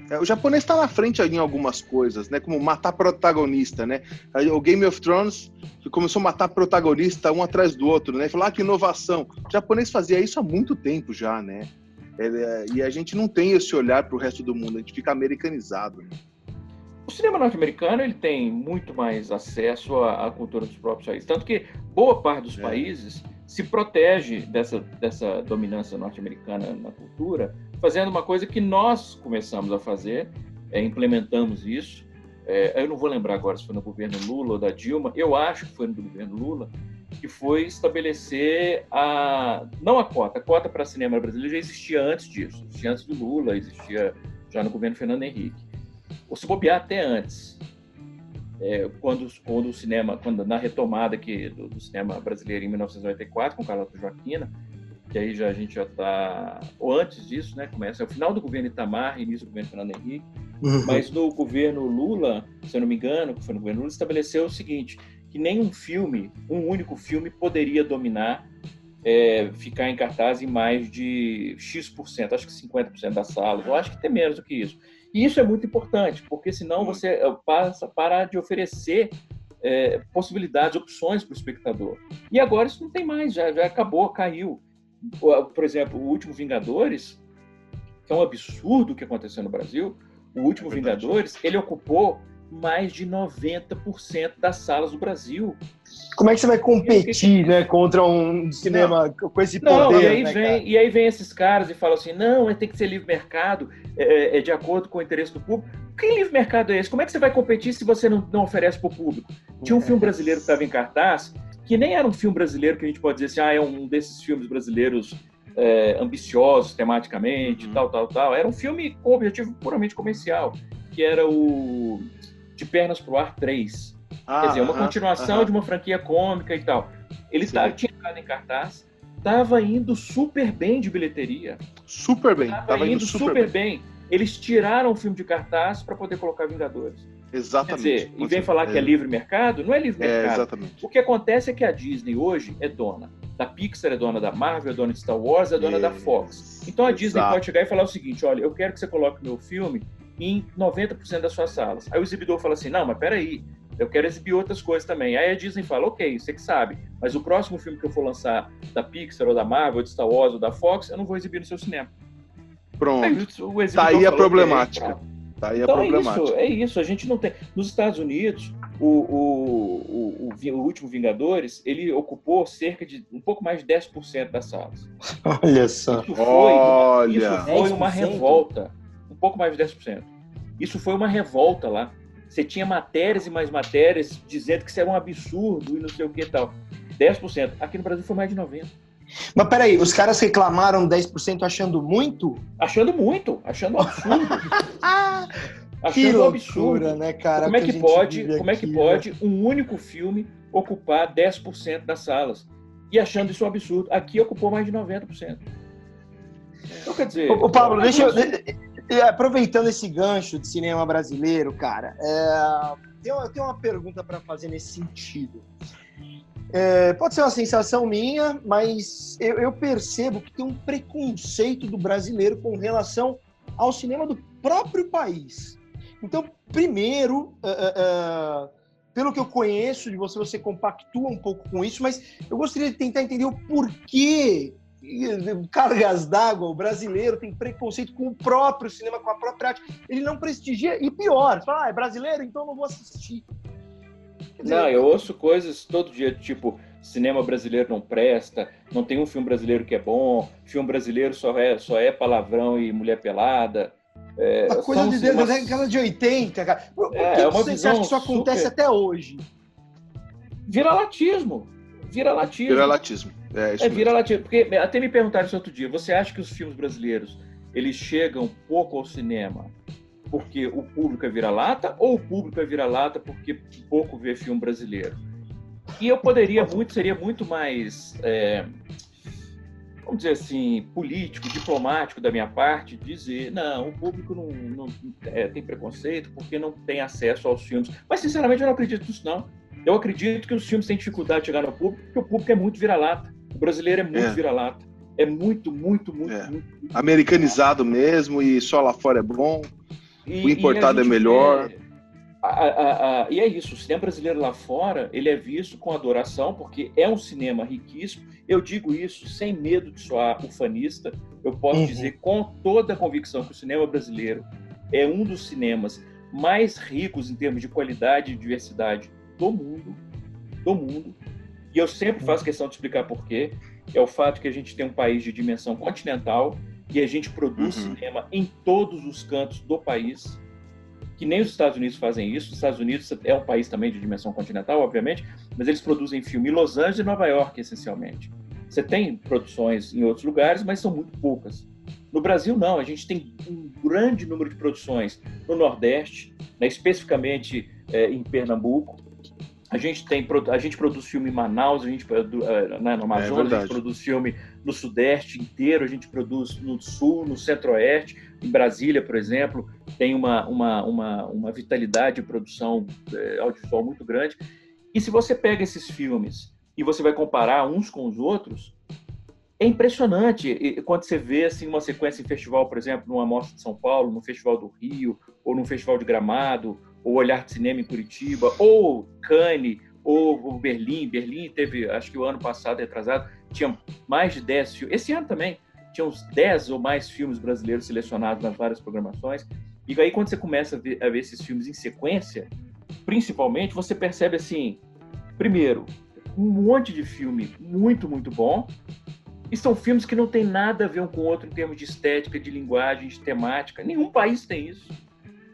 É, o japonês está na frente em algumas coisas, né? Como matar protagonista, né? O Game of Thrones começou a matar protagonista um atrás do outro, né? Falar ah, que inovação. O japonês fazia isso há muito tempo já, né? É, e a gente não tem esse olhar para o resto do mundo, a gente fica americanizado. Né? O cinema norte-americano ele tem muito mais acesso à, à, cultura dos próprios países, tanto que boa parte dos é. países se protege dessa, dessa dominância norte-americana na cultura, fazendo uma coisa que nós começamos a fazer, é, implementamos isso. É, eu não vou lembrar agora se foi no governo Lula ou da Dilma, eu acho que foi no governo Lula, que foi estabelecer a não a cota, a cota para cinema brasileiro já existia antes disso, existia antes do Lula, existia já no governo Fernando Henrique, ou se bobear até antes, é, quando, quando o cinema, quando na retomada aqui do, do, cinema brasileiro em 1994 com Carlota Joaquina, que aí já a gente já está ou antes disso, né? Começa é o final do governo Itamar, início do governo Fernando Henrique, uhum. mas no governo Lula, se eu não me engano, que foi no governo Lula, estabeleceu o seguinte: que nenhum filme, um único filme, poderia dominar, é, ficar em cartaz em mais de X%, acho que 50% das salas, eu acho que tem menos do que isso. E isso é muito importante, porque senão você é, passa para de oferecer é, possibilidades, opções para o espectador. E agora isso não tem mais, já, já acabou, caiu. Por exemplo, o último Vingadores, que é um absurdo o que aconteceu no Brasil, o último Vingadores, ele ocupou mais de 90% das salas do Brasil. Como é que você vai competir, né, contra um cinema não, com esse poder? Não, e aí, né, vem, e aí vem esses caras e falam assim, não, tem que ser livre mercado, é, é, é de acordo com o interesse do público. Que livre mercado é esse? Como é que você vai competir se você não, não oferece para o público? Tinha um filme brasileiro que estava em cartaz, que nem era um filme brasileiro que a gente pode dizer assim, ah, é um desses filmes brasileiros é, ambiciosos tematicamente, uhum. tal, tal, tal. Era um filme com objetivo puramente comercial, que era o de Pernas pro Ar 3. Ah, Quer dizer, uma continuação de uma franquia cômica e tal. Ele tá, tinha ficado em cartaz, tava indo super bem de bilheteria. Super bem. Tava, tava indo, indo, super, super bem. bem. Eles tiraram o filme de cartaz para poder colocar Vingadores. Exatamente. Quer dizer, e vem falar é. que é livre mercado, não é livre é, mercado. Exatamente. O que acontece é que a Disney hoje é dona da Pixar, é dona da Marvel, é dona de Star Wars, é dona é. da Fox. Então a Disney Exato. pode chegar e falar o seguinte: olha, eu quero que você coloque meu filme em 90% das suas salas. Aí o exibidor fala assim: não, mas peraí, eu quero exibir outras coisas também. Aí a Disney fala: ok, você que sabe, mas o próximo filme que eu for lançar da Pixar ou da Marvel, ou de Star Wars ou da Fox, eu não vou exibir no seu cinema. Pronto. Aí, tá aí a problemática. Tá aí então a problemática. É isso, é isso, a gente não tem. Nos Estados Unidos, o, o, o, o, último Vingadores, ele ocupou cerca de um pouco mais de 10% das salas. Olha só. Isso foi, Olha. Isso foi uma revolta pouco mais de 10%. Isso foi uma revolta lá. Você tinha matérias e mais matérias dizendo que isso era um absurdo e não sei o que e tal. 10%. Aqui no Brasil foi mais de 90%. Mas peraí, os caras reclamaram 10% achando muito? Achando muito, achando absurdo. achando que loucura, absurdo. né, cara? Como é que, que pode, como aqui, é que pode um único filme ocupar 10% das salas? E achando isso um absurdo. Aqui ocupou mais de 90%. Então, quer dizer. Ô, Pablo, deixa eu. E aproveitando esse gancho de cinema brasileiro, cara, é, uma, tem uma pergunta para fazer nesse sentido. É, pode ser uma sensação minha, mas eu, eu, percebo que tem um preconceito do brasileiro com relação ao cinema do próprio país. Então, primeiro, uh, uh, pelo que eu conheço de você, você compactua um pouco com isso, mas eu gostaria de tentar entender o porquê cargas d'água, o brasileiro tem preconceito com o próprio cinema, com a própria arte. Ele não prestigia, e pior, fala, ah, é brasileiro, então não vou assistir. Dizer, não, eu ouço coisas todo dia, tipo, cinema brasileiro não presta, não tem um filme brasileiro que é bom, filme brasileiro só é, só é palavrão e mulher pelada. É, uma coisa de Deus, uma... é de 80, cara. Por, é, que, é uma você acha que isso acontece super... até hoje? Vira-latismo. Vira-latismo. Vira-latismo. É, é vira-latismo. Porque até me perguntaram isso outro dia. Você acha que os filmes brasileiros eles chegam pouco ao cinema porque o público é vira-lata ou o público é vira-lata porque pouco vê filme brasileiro? E eu poderia muito, seria muito mais, é, vamos dizer assim, político, diplomático da minha parte, dizer, não, o público não, não é, tem preconceito porque não tem acesso aos filmes. Mas, sinceramente, eu não acredito nisso, não. Eu acredito que os filmes têm dificuldade de chegar no público porque o público é muito vira-lata. O brasileiro é muito é. vira-lata. É muito, muito, muito, é. muito, muito Americanizado mesmo e só lá fora é bom. E, o importado é melhor. Vê, a, a, a, e é isso, o cinema brasileiro lá fora, ele é visto com adoração, porque é um cinema riquíssimo. Eu digo isso sem medo de soar ufanista. Eu posso uhum. dizer com toda a convicção que o cinema brasileiro é um dos cinemas mais ricos em termos de qualidade e diversidade do mundo, do mundo. E eu sempre faço questão de explicar por quê. É o fato que a gente tem um país de dimensão continental e a gente produz uhum. cinema em todos os cantos do país, que nem os Estados Unidos fazem isso. Os Estados Unidos é um país também de dimensão continental, obviamente, mas eles produzem filme em Los Angeles e Nova York, essencialmente. Você tem produções em outros lugares, mas são muito poucas. No Brasil, não. A gente tem um grande número de produções no Nordeste, né, especificamente é, em Pernambuco, a gente tem a gente produz filme em Manaus, a gente eh, né, no Amazonas, é a gente produz filme no Sudeste inteiro, a gente produz no Sul, no Centro-Oeste, em Brasília, por exemplo, tem uma, uma, uma, uma vitalidade de produção é, audiovisual muito grande. E se você pega esses filmes e você vai comparar uns com os outros, é impressionante quando você vê assim uma sequência em festival, por exemplo, numa mostra de São Paulo, no Festival do Rio, ou num Festival de Gramado, ou Olhar de Cinema em Curitiba, ou Cannes, ou Berlim. Berlim teve, acho que o ano passado, retrasado, tinha mais de 10 filmes. Esse ano também, tinha uns 10 ou mais filmes brasileiros selecionados nas várias programações. E aí, quando você começa a ver, a ver esses filmes em sequência, principalmente, você percebe assim: primeiro, um monte de filme muito, muito bom. E são filmes que não tem nada a ver um com o outro em termos de estética, de linguagem, de temática. Nenhum país tem isso.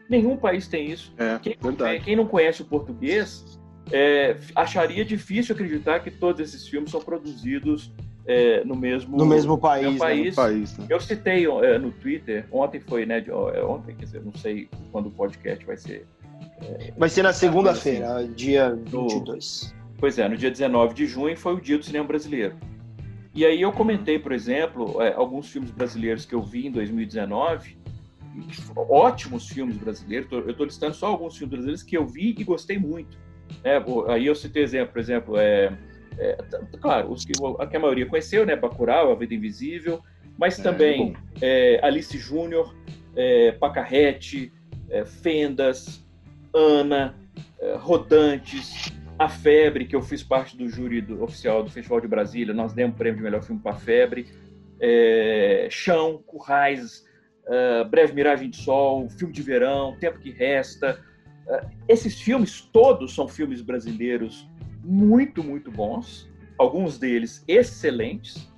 Nenhum país tem isso. É, quem, verdade. quem não conhece o português é, acharia difícil acreditar que todos esses filmes são produzidos é, no mesmo no mesmo país. No país. Né? país né? Eu citei é, no Twitter ontem foi né de, é, ontem quer dizer não sei quando o podcast vai ser. É, vai ser na segunda-feira, assim, dia 22. No, pois é, no dia 19 de junho foi o dia do cinema brasileiro. E aí eu comentei, por exemplo, é, alguns filmes brasileiros que eu vi em 2019 ótimos filmes brasileiros. Eu estou listando só alguns filmes brasileiros que eu vi e gostei muito. É, aí eu citei exemplo, por exemplo, é, é, claro, os que a, que a maioria conheceu, né? Bacurau, A Vida Invisível, mas é, também é, Alice Júnior, é, Pacarrete, Fendas, Ana, Rodantes, A Febre, que eu fiz parte do júri do, oficial do Festival de Brasília, nós demos o prêmio de melhor filme para Febre, Chão, Currais, uh, Breve Miragem de Sol, Filme de Verão, Tempo que Resta. Uh, esses filmes todos são filmes brasileiros muito, muito bons, alguns deles excelentes,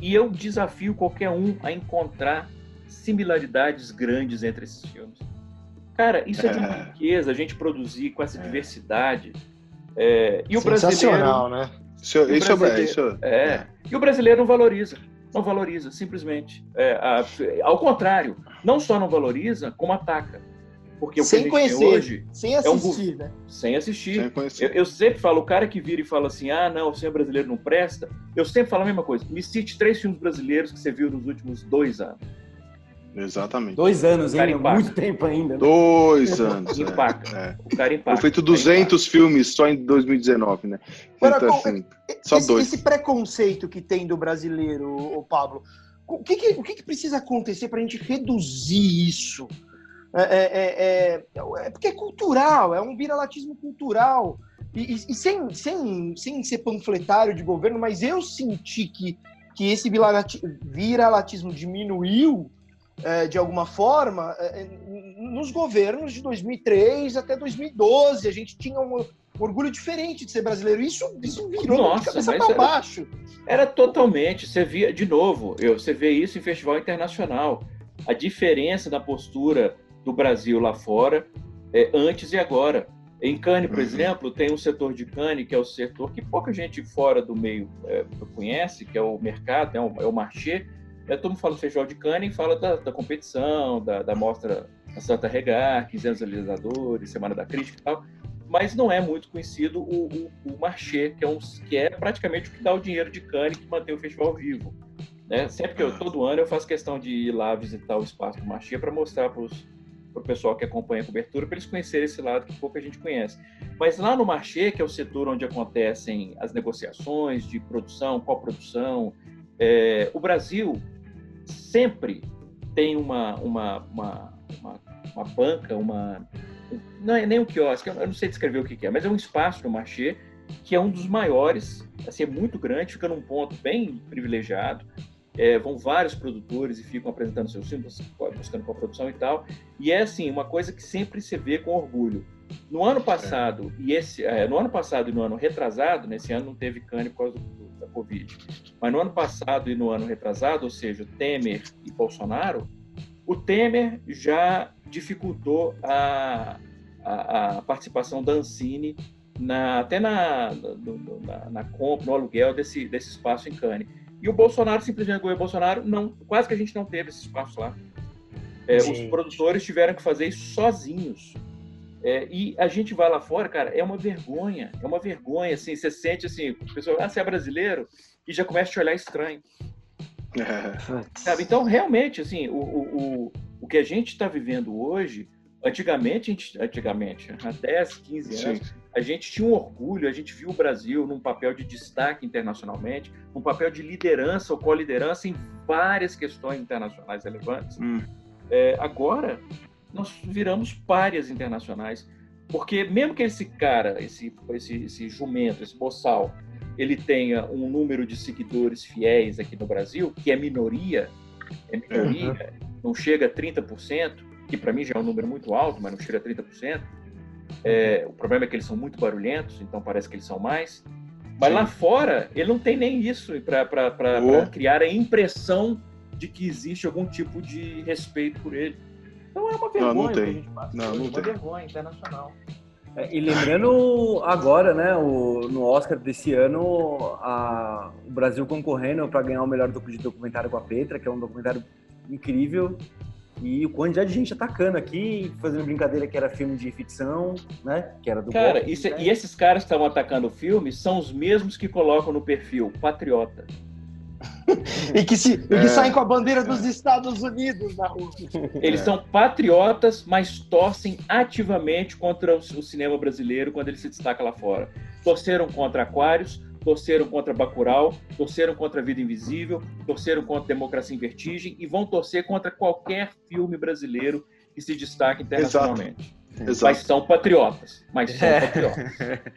e eu desafio qualquer um a encontrar similaridades grandes entre esses filmes. Cara, isso é, é de uma riqueza, a gente produzir com essa é. diversidade. É, e o Sensacional, brasileiro, né? Isso, isso, é, isso é, é. E o brasileiro não valoriza não valoriza, simplesmente. É, a, ao contrário, não só não valoriza, como ataca. Porque sem o que conhecer, hoje sem assistir, é um, né? Sem assistir. Sem eu, eu, sempre falo, o cara que vira e fala assim, ah, não, o cinema brasileiro não presta, eu sempre falo a mesma coisa. Me cite três filmes brasileiros que você viu nos últimos dois anos. Exatamente. Dois anos, hein? Muito tempo ainda. Né? Dois anos. Impacta. É. O cara impacta. Foi feito 200 filmes só em 2019, né? Agora, então, assim, só esse, dois. Esse preconceito que tem do brasileiro, o Pablo, o que, que o que, que precisa acontecer para a gente reduzir isso? É, é, é, é, porque é cultural, é um viralatismo cultural. E, e, e, sem, sem, sem ser panfletário de governo, mas eu senti que, que esse viralatismo diminuiu é, de alguma forma é, nos governos de 2003 até 2012. A gente tinha um, orgulho diferente de ser brasileiro. Isso, isso virou Nossa, de cabeça para baixo. Era totalmente. Você via, de novo, eu, você vê isso em festival internacional. A diferença da postura do Brasil lá fora, é, antes e agora. Em Cannes, por uhum. exemplo, tem um setor de Cannes, que é o setor que pouca gente fora do meio é, conhece, que é o mercado, é o, é o marché. É, todo mundo fala do Festival de Cannes fala da, da competição, da, da mostra da Santa Regar, 15 anos realizadores, Semana da Crítica e tal mas não é muito conhecido o, o, o marché, que é, um, que é praticamente o que dá o dinheiro de Cannes que mantém o festival vivo. Né? Sempre que eu, todo ano eu faço questão de ir lá visitar o espaço do marché para mostrar para o pessoal que acompanha a cobertura, para eles conhecerem esse lado que pouca gente conhece. Mas lá no marché, que é o setor onde acontecem as negociações de produção, coprodução, é, o Brasil sempre tem uma, uma, uma, uma, uma banca, uma não é nem um quiosque, eu não sei descrever o que é, mas é um espaço no marché que é um dos maiores, assim, é muito grande, fica num ponto bem privilegiado. É, vão vários produtores e ficam apresentando seus filmes, buscando com a produção e tal. E é assim, uma coisa que sempre se vê com orgulho. No ano passado e esse, é, no ano passado e no ano retrasado, nesse ano não teve cane por causa do, da Covid, mas no ano passado e no ano retrasado, ou seja, Temer e Bolsonaro, o Temer já dificultou a, a, a participação da Ancine na, até na, no, na, na, compra, no aluguel desse, desse espaço em Cannes. E o Bolsonaro, simplesmente, o Bolsonaro, não, quase que a gente não teve esse espaço lá. É, os produtores tiveram que fazer isso sozinhos. É, e a gente vai lá fora, cara, é uma vergonha, é uma vergonha, assim, você sente assim, o pessoal, ah, você é brasileiro, e já começa a te olhar estranho. Sabe? Então, realmente, assim, o, o, o que a gente está vivendo hoje, antigamente, gente, antigamente, há 10, 15 anos, Sim. a gente tinha um orgulho, a gente viu o Brasil num papel de destaque internacionalmente, um papel de liderança ou co-liderança em várias questões internacionais relevantes. Hum. É, agora, nós viramos párias internacionais, porque mesmo que esse cara, esse, esse, esse jumento, esse boçal, ele tenha um número de seguidores fiéis aqui no Brasil, que é minoria, é minoria, uhum. não chega a 30%, que para mim já é um número muito alto, mas não chega a 30%. É, o problema é que eles são muito barulhentos, então parece que eles são mais. Mas Sim. lá fora, ele não tem nem isso para criar a impressão de que existe algum tipo de respeito por ele. Então é uma vergonha não, não tem. que a gente passa. Não, não é uma tem. vergonha internacional. É, e lembrando agora, né, o, no Oscar desse ano, a, o Brasil concorrendo para ganhar o melhor documentário com a Petra, que é um documentário incrível. E o quantidade de gente atacando aqui, fazendo brincadeira que era filme de ficção, né? Que era do Cara, golpe, né? e esses caras que estavam atacando o filme são os mesmos que colocam no perfil patriota. E que, se, é. que saem com a bandeira dos Estados Unidos na rua. Eles são patriotas, mas torcem ativamente contra o, o cinema brasileiro quando ele se destaca lá fora. Torceram contra Aquários, torceram contra Bacurau, torceram contra Vida Invisível, torceram contra Democracia em Vertigem e vão torcer contra qualquer filme brasileiro que se destaque internacionalmente. Exato. Exato. Mas são patriotas. Mas são é. patriotas.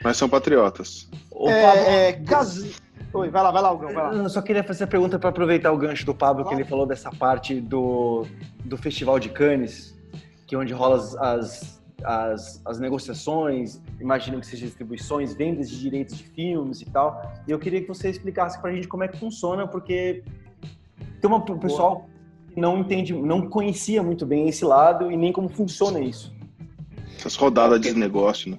Mas são patriotas. É, é, cas... Oi, vai lá, vai lá, Algão, vai lá. Eu só queria fazer a pergunta para aproveitar o gancho do Pablo, que ele falou dessa parte do, do Festival de Cannes, que é onde rola as, as, as, as negociações, imagino que sejam distribuições, vendas de direitos de filmes e tal. E eu queria que você explicasse para a gente como é que funciona, porque tem uma, o pessoal que não entende, não conhecia muito bem esse lado e nem como funciona isso. Essas rodadas de negócio, né?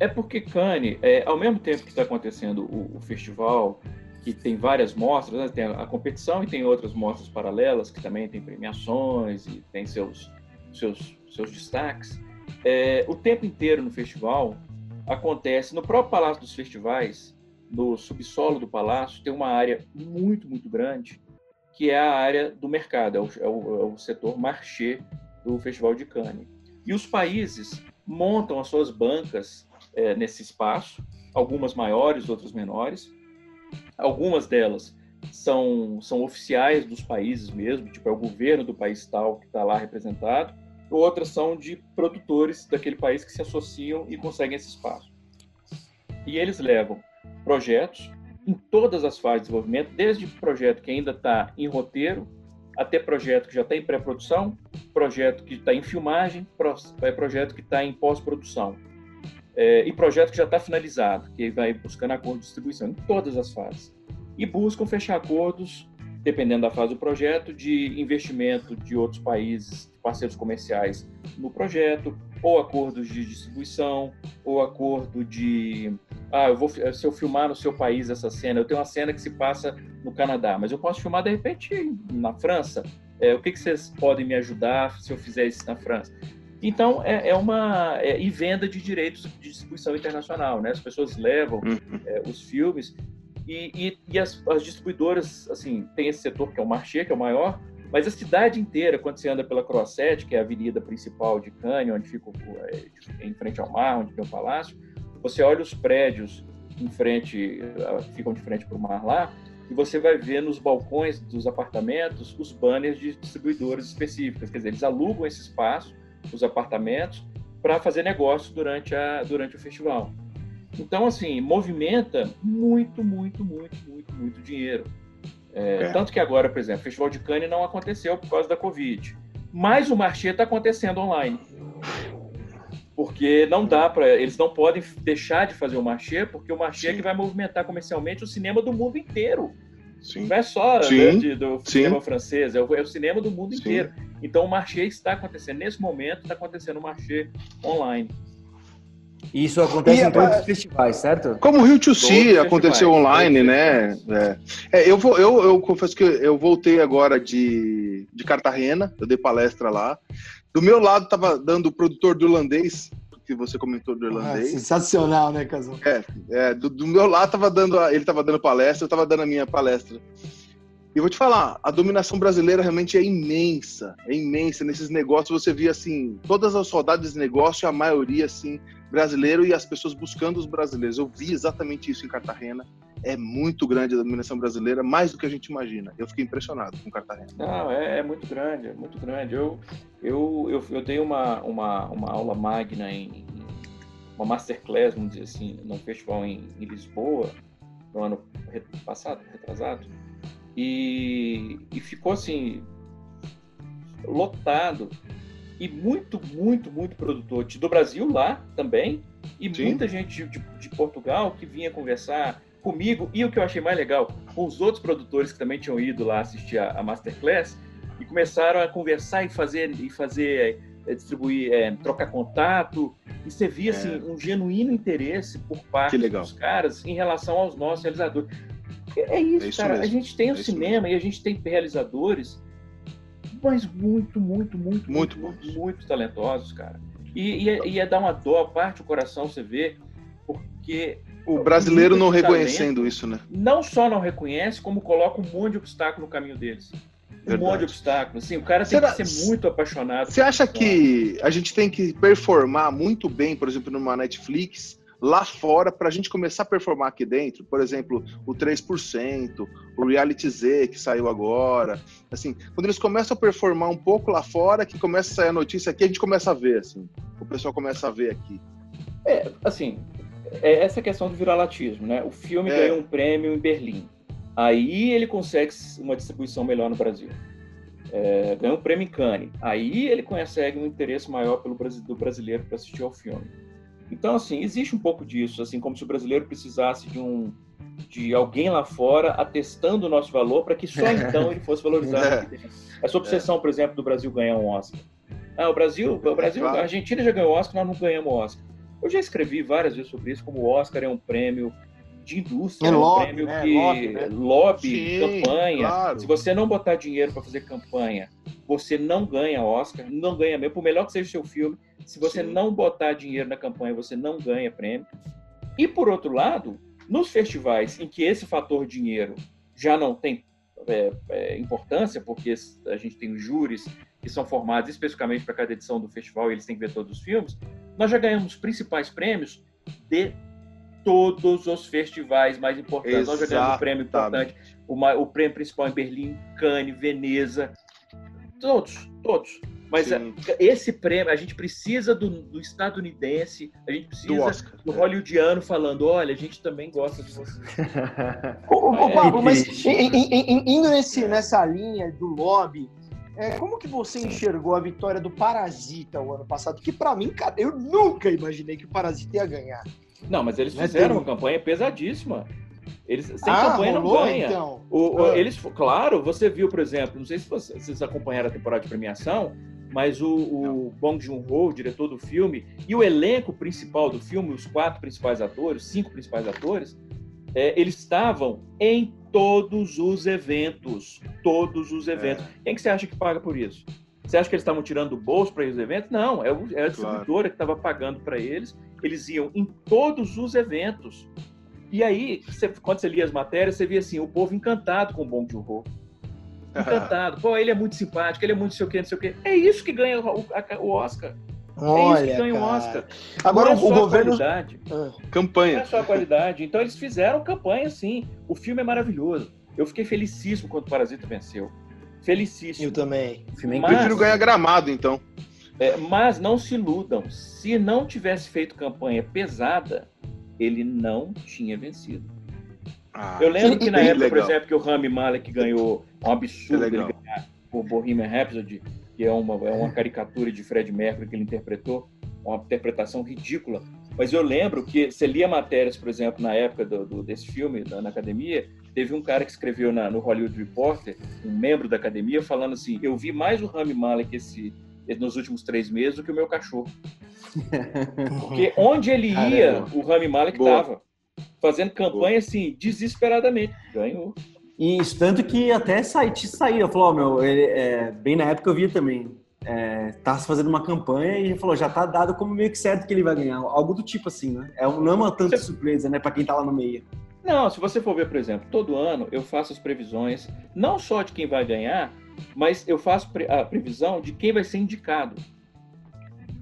É porque Cannes, é, ao mesmo tempo que está acontecendo o, o, festival, que tem várias mostras, né, tem a, a, competição e tem outras mostras paralelas que também tem premiações e tem seus, seus, seus destaques. É, o tempo inteiro no festival acontece no próprio Palácio dos Festivais, no subsolo do palácio, tem uma área muito, muito grande, que é a área do mercado, é o, é o, é o setor marché do Festival de Cannes. E os países montam as suas bancas é, nesse espaço, algumas maiores, outras menores. Algumas delas são, são oficiais dos países mesmo, tipo é o governo do país tal que está lá representado. outras são de produtores daquele país que se associam e conseguem esse espaço. E eles levam projetos em todas as fases de desenvolvimento, desde projeto que ainda está em roteiro, até projeto que já está em pré-produção, projeto que está em filmagem, é projeto que está em pós-produção. É, e projeto que já está finalizado, que vai buscando acordo de distribuição em todas as fases. E buscam fechar acordos, dependendo da fase do projeto, de investimento de outros países, parceiros comerciais no projeto, ou acordos de distribuição, ou acordo de ah, eu vou, se eu filmar no seu país essa cena, eu tenho uma cena que se passa no Canadá, mas eu posso filmar de repente na França. É, o que, que vocês podem me ajudar se eu fizer isso na França? Então, é, é uma. É, e venda de direitos de distribuição internacional, né? As pessoas levam uhum. é, os filmes e, e, e as, as, distribuidoras, assim, tem esse setor que é o Marché, que é o maior, mas a cidade inteira, quando você anda pela Croissette, que é a avenida principal de Cannes, onde fica é, em frente ao mar, onde tem o palácio, você olha os prédios em frente, ficam de frente para o mar lá, e você vai ver nos balcões dos apartamentos os banners de distribuidores específicas. Quer dizer, eles alugam esse espaço, os apartamentos, para fazer negócio durante, a, durante o festival. Então, assim, movimenta muito, muito, muito, muito, muito dinheiro. É, é. Tanto que agora, por exemplo, o Festival de Cannes não aconteceu por causa da Covid. Mas o Marché está acontecendo online porque não dá para eles não podem deixar de fazer o marché, porque o marché é que vai movimentar comercialmente o cinema do mundo inteiro. Sim. Não é só né, de, do Sim. cinema francês, é o, é o, cinema do mundo Sim. inteiro. Então o marché está acontecendo nesse momento, está acontecendo o marché online. Isso acontece e, em todos os festivais, certo? Como o Rio to See aconteceu online, né? É. É, eu, vou, eu, eu confesso que eu voltei agora de, de Cartagena, eu dei palestra lá. Do meu lado estava dando o produtor do irlandês, que você comentou do irlandês. Ah, sensacional, né, Casal? É, é do, do, meu lado tava dando, a, ele estava dando palestra, eu estava dando a minha palestra. E vou te falar, a dominação brasileira realmente é imensa, é imensa. Nesses negócios você via assim, todas as rodadas de negócio, a maioria assim, brasileiro e as pessoas buscando os brasileiros. Eu vi exatamente isso em Cartagena. É muito grande a dominação brasileira, mais do que a gente imagina. Eu fiquei impressionado com Cartagena. Não, é, é muito grande, é muito grande. Eu, eu, eu, eu dei uma, uma, uma aula magna em, uma masterclass, vamos dizer assim, num festival em, em Lisboa, no ano passado, retrasado e, e ficou assim lotado e muito, muito, muito produtor do Brasil lá também e Sim. muita gente de, de, Portugal que vinha conversar comigo e o que eu achei mais legal com os outros produtores que também tinham ido lá assistir a, a masterclass e começaram a conversar e fazer e fazer é, distribuir, é, trocar contato e você via é. assim um genuíno interesse por parte dos caras em relação aos nossos realizadores. É isso, é isso cara. Mesmo. A gente tem o é cinema e a gente tem realizadores, mas muito, muito, muito, muito, muito, muito, talentosos, cara. E, e, é, e é dar uma dor, parte o coração, você vê, porque o brasileiro não reconhecendo talento, isso, né? Não só não reconhece, como coloca um monte de obstáculo no caminho deles. Um Verdade. monte de obstáculos. Assim, o cara tem Será, que ser muito apaixonado. Você acha que a gente tem que performar muito bem, por exemplo, numa Netflix, lá fora para a gente começar a performar aqui dentro. Por exemplo, o 3%, o Reality Z que saiu agora. Assim, quando eles começam a performar um pouco lá fora, que começa a sair a notícia aqui, a gente começa a ver, assim. O pessoal começa a ver aqui. É, assim, é essa questão do viralatismo, né? O filme é. ganhou um prêmio em Berlim. Aí ele consegue uma distribuição melhor no Brasil. É, ganhou um prêmio em Cannes. Aí ele consegue um interesse maior pelo do brasileiro para assistir ao filme. Então, assim, existe um pouco disso, assim, como se o brasileiro precisasse de um de alguém lá fora atestando o nosso valor para que só então ele fosse valorizado. É. Essa obsessão, por exemplo, do Brasil ganhar um Oscar. Ah, o Brasil, o Brasil, a Argentina já ganhou Oscar, nós não ganhamos Oscar. Eu já escrevi várias vezes sobre isso, como o Oscar é um prêmio de indústria, é, é um lobby, prêmio né? que lobby, né? lobby Sim, campanha. Claro. Se você não botar dinheiro para fazer campanha, você não ganha Oscar, não ganha mesmo, por melhor que seja o seu filme, se você Sim. não botar dinheiro na campanha, você não ganha prêmio. E por outro lado, nos festivais em que esse fator dinheiro já não tem é, é, importância, porque a gente tem os júris que são formados especificamente para cada edição do festival e eles têm que ver todos os filmes, nós já ganhamos principais prêmios de todos os festivais mais importantes. Exatamente. Nós já ganhamos um prêmio importante, o, o prêmio principal em Berlim, Cannes, Veneza, todos, todos Mas a- Sim. esse prêmio, a gente precisa do, do estadunidense, a gente Do precisa Oscar. do hollywoodiano falando, olha, a gente também gosta de você. Ô, É, Pablo, mas em- em- indo nesse, nessa linha do lobby, é, como que você enxergou a vitória do Parasita o ano passado? Que pra mim, cara, eu nunca imaginei que o Parasita ia ganhar. Não, mas eles Não é fizeram uma campanha pesadíssima. Eles, sem ah, campanha não rolou, ganha. então. O- o- Ah. Eles, claro, você viu, por exemplo, não sei se você- vocês acompanharam a temporada de premiação, mas o, o Bong Joon-ho, o diretor do filme, e o elenco principal do filme, os quatro principais atores, cinco principais atores, é, eles estavam em todos os eventos, todos os eventos. Quem que você acha que paga por isso? Você acha que eles estavam tirando do bolso para ir aos eventos? Não, é, o- é a distribuidora que estava pagando para eles. Eles iam em todos os eventos. E aí, você- quando você lia as matérias, você via assim, o povo encantado com o Bong Joon-ho. Encantado. Pô, ele é muito simpático, ele é muito não sei o quê, não sei o quê. É isso que ganha o, a- o Oscar. é isso que Olha, ganha o. Oscar. Agora não é o só a governo. qualidade. Ah, Não Campanha. é só a qualidade. Então eles fizeram campanha, sim. O filme é maravilhoso. Eu fiquei felicíssimo quando o Parasita venceu. Felicíssimo. eu também. O filme é Mas-. Prefiro ganhar gramado, então. É, mas não se iludam. Se não tivesse feito campanha pesada, ele não tinha vencido. Ah, Eu lembro que na época, por legal. exemplo, que o Rami Malek ganhou um absurdo É ele ganhar por Bohemian Rhapsody, que é uma, é uma caricatura de Fred Mercury que ele interpretou, uma interpretação ridícula. Mas eu lembro que você lia matérias, por exemplo, na época do, do- desse filme, na, na academia, teve um cara que escreveu na- no Hollywood Reporter, um membro da academia, falando assim: Eu vi mais o Rami Malek esse, nos últimos três meses do que o meu cachorro. Porque onde ele ia, Caramba. o Rami Malek estava. Fazendo campanha assim, desesperadamente. Ganhou. E isso, tanto que até site saía, falou, ó, meu, ele, é, bem na época eu via também, é, tá se fazendo uma campanha e falou, já tá dado como meio que certo que ele vai ganhar, algo do tipo assim, né? É, não é uma tanta Você- surpresa, né, pra quem tá lá no meio. Não, se você for ver, por exemplo, todo ano eu faço as previsões, não só de quem vai ganhar, mas eu faço a previsão de quem vai ser indicado.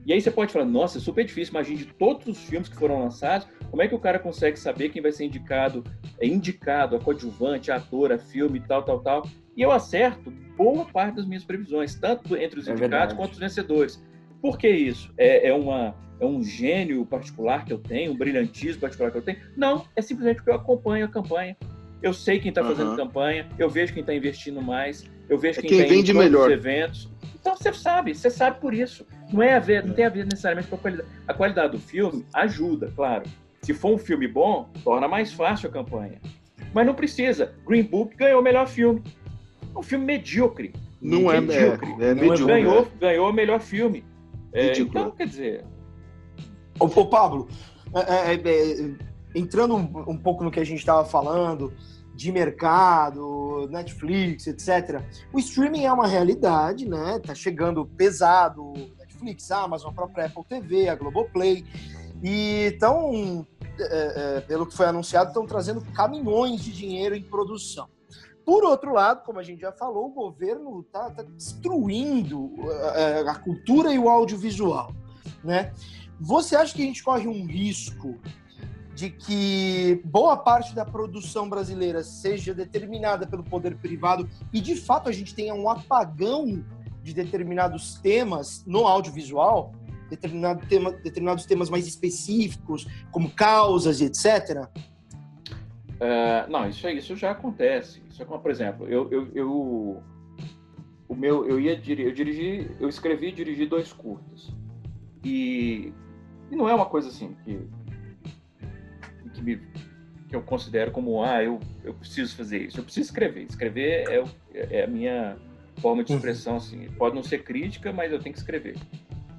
E aí você pode falar, nossa, é super difícil, imagine de todos os filmes que foram lançados, como é que o cara consegue saber quem vai ser indicado, é indicado, a coadjuvante, a ator, a filme, tal, tal, tal. E eu acerto boa parte das minhas previsões, tanto entre os É indicados verdade. quanto os vencedores. Por que isso? É, é uma, é um gênio particular que eu tenho, um brilhantismo particular que eu tenho? Não, é simplesmente porque eu acompanho a campanha. Eu sei quem está fazendo Aham. campanha, eu vejo quem está investindo mais, eu vejo É quem quem está vende melhor. os eventos. Então você sabe, você sabe por isso. Não é a ver, não tem a ver necessariamente com a qualidade. A qualidade do filme ajuda, claro. Se for um filme bom, torna mais fácil a campanha. Mas não precisa. Green Book ganhou o melhor filme. É um filme medíocre. Não é, medíocre. é, é Não é medíocre. ganhou, ganhou o melhor filme. É, então, quer dizer, Ô, ô, Pablo, é, é, é, entrando um, um pouco no que a gente estava falando de mercado, Netflix, etc. O streaming é uma realidade, né? Tá chegando pesado, Netflix, Amazon, a própria Apple TV, a Globoplay. E estão, é, é, pelo que foi anunciado, estão trazendo caminhões de dinheiro em produção. Por outro lado, como a gente já falou, o governo está destruindo é, a cultura e o audiovisual, né? Você acha que a gente corre um risco de que boa parte da produção brasileira seja determinada pelo poder privado e, de fato, a gente tenha um apagão de determinados temas no audiovisual? Determinado tema, determinados temas mais específicos, como causas e etc. É, não, isso, isso já acontece. Isso é como, por exemplo, eu, eu, eu- o meu, eu ia eu dirigi, eu escrevi e dirigi dois curtas. E, e não é uma coisa assim que, que, me- que eu considero como, ah, eu, eu preciso fazer isso. Eu preciso escrever. Escrever é, o- é a minha forma de expressão, assim. Pode não ser crítica, mas eu tenho que escrever.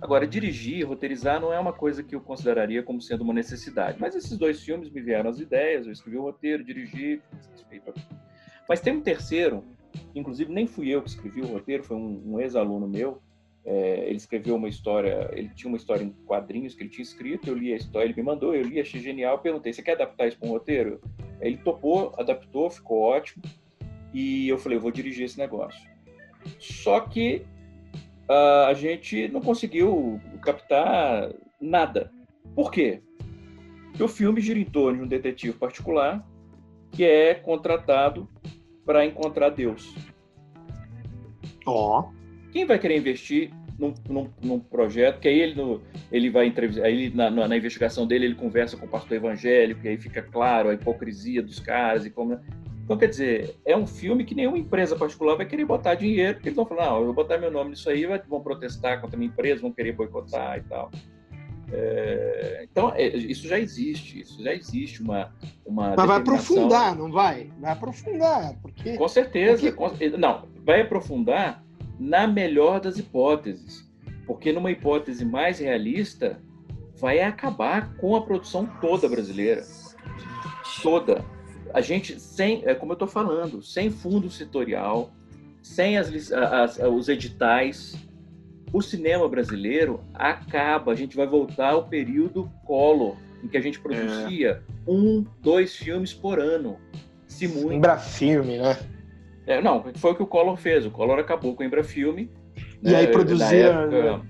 Agora, dirigir, roteirizar não é uma coisa que eu consideraria como sendo uma necessidade. Mas esses dois filmes me vieram as ideias, eu escrevi o roteiro, dirigi. Mas tem um terceiro, inclusive nem fui eu que escrevi o roteiro, foi um, um ex-aluno meu. É, ele escreveu uma história, ele tinha uma história em quadrinhos que ele tinha escrito, eu li a história, ele me mandou, eu li, achei genial, perguntei, você quer adaptar isso para um roteiro? Ele topou, adaptou, ficou ótimo, e eu falei, eu vou dirigir esse negócio. Só que ah, a gente não conseguiu captar nada. Por quê? Porque o filme gira em torno de um detetive particular que é contratado para encontrar Deus. Ó. Quem vai querer investir num, num, num projeto, que aí ele, no, ele vai entrevistar, aí ele, na, na, investigação dele ele conversa com o pastor evangélico, e aí fica claro a hipocrisia dos caras e como. Então, quer dizer, é um filme que nenhuma empresa particular vai querer botar dinheiro, porque eles vão falar, não, eu vou botar meu nome nisso aí, vão protestar contra a minha empresa, vão querer boicotar e tal. É, então, é, isso já existe, isso já existe uma. uma Mas vai aprofundar, não vai? Vai aprofundar, porque. Com certeza. Porque... Com, não, vai aprofundar na melhor das hipóteses. Porque numa hipótese mais realista, vai acabar com a produção toda brasileira. Toda. A gente, sem, é como eu estou falando, sem fundo setorial, sem as, as, os editais, o cinema brasileiro acaba, a gente vai voltar ao período Collor, em que a gente produzia é. um, dois filmes por ano. Se muito. Embrafilme, né? É, não, foi o que o Collor fez. O Collor acabou com o Embrafilme. E né, aí produzia. Época,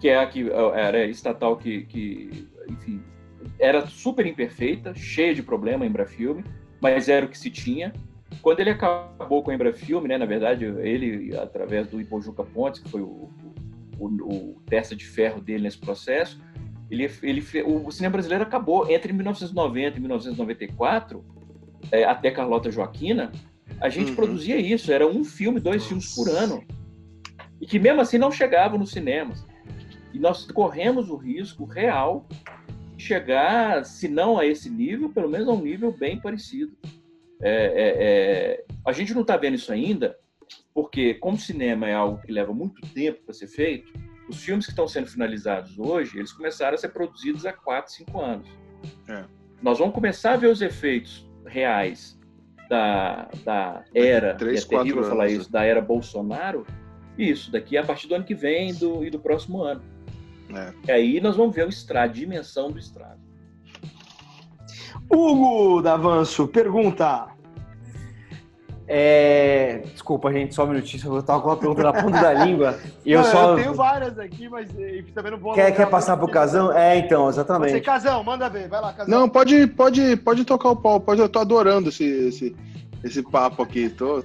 que é a que era estatal que, que, enfim, era super imperfeita, cheia de problema, Embrafilme, mas era o que se tinha. Quando ele acabou com o Embrafilme, né, na verdade, ele, através do Ipojuca Pontes, que foi o, o, o testa de ferro dele nesse processo, ele, ele, o cinema brasileiro acabou entre 1990 e 1994, é, até Carlota Joaquina, a gente uhum. produzia isso, era um filme, dois filmes por ano. E que mesmo assim não chegavam nos cinemas. E nós corremos o risco real de chegar, se não a esse nível, pelo menos a um nível bem parecido. É, é, é... A gente não está vendo isso ainda, porque como cinema é algo que leva muito tempo para ser feito, os filmes que estão sendo finalizados hoje, eles começaram a ser produzidos há 4, 5 anos. É. Nós vamos começar a ver os efeitos reais da, da era, Três, é terrível falar anos. isso, da era Bolsonaro, isso, daqui a partir do ano que vem do, e do próximo ano. É. E aí nós vamos ver o estrado, a dimensão do estrado. Hugo Davanço, pergunta. É... Desculpa, gente, só um minutinho, eu tava com uma pergunta na ponta da língua. E eu não, só. Eu tenho várias aqui, mas também não vou. Quer, quer passar pro Casão? É, então, exatamente. Você, Casão, manda ver, vai lá, Casão. Não, pode, pode, pode tocar o pau, pode, eu tô adorando esse, esse, esse papo aqui. Tô,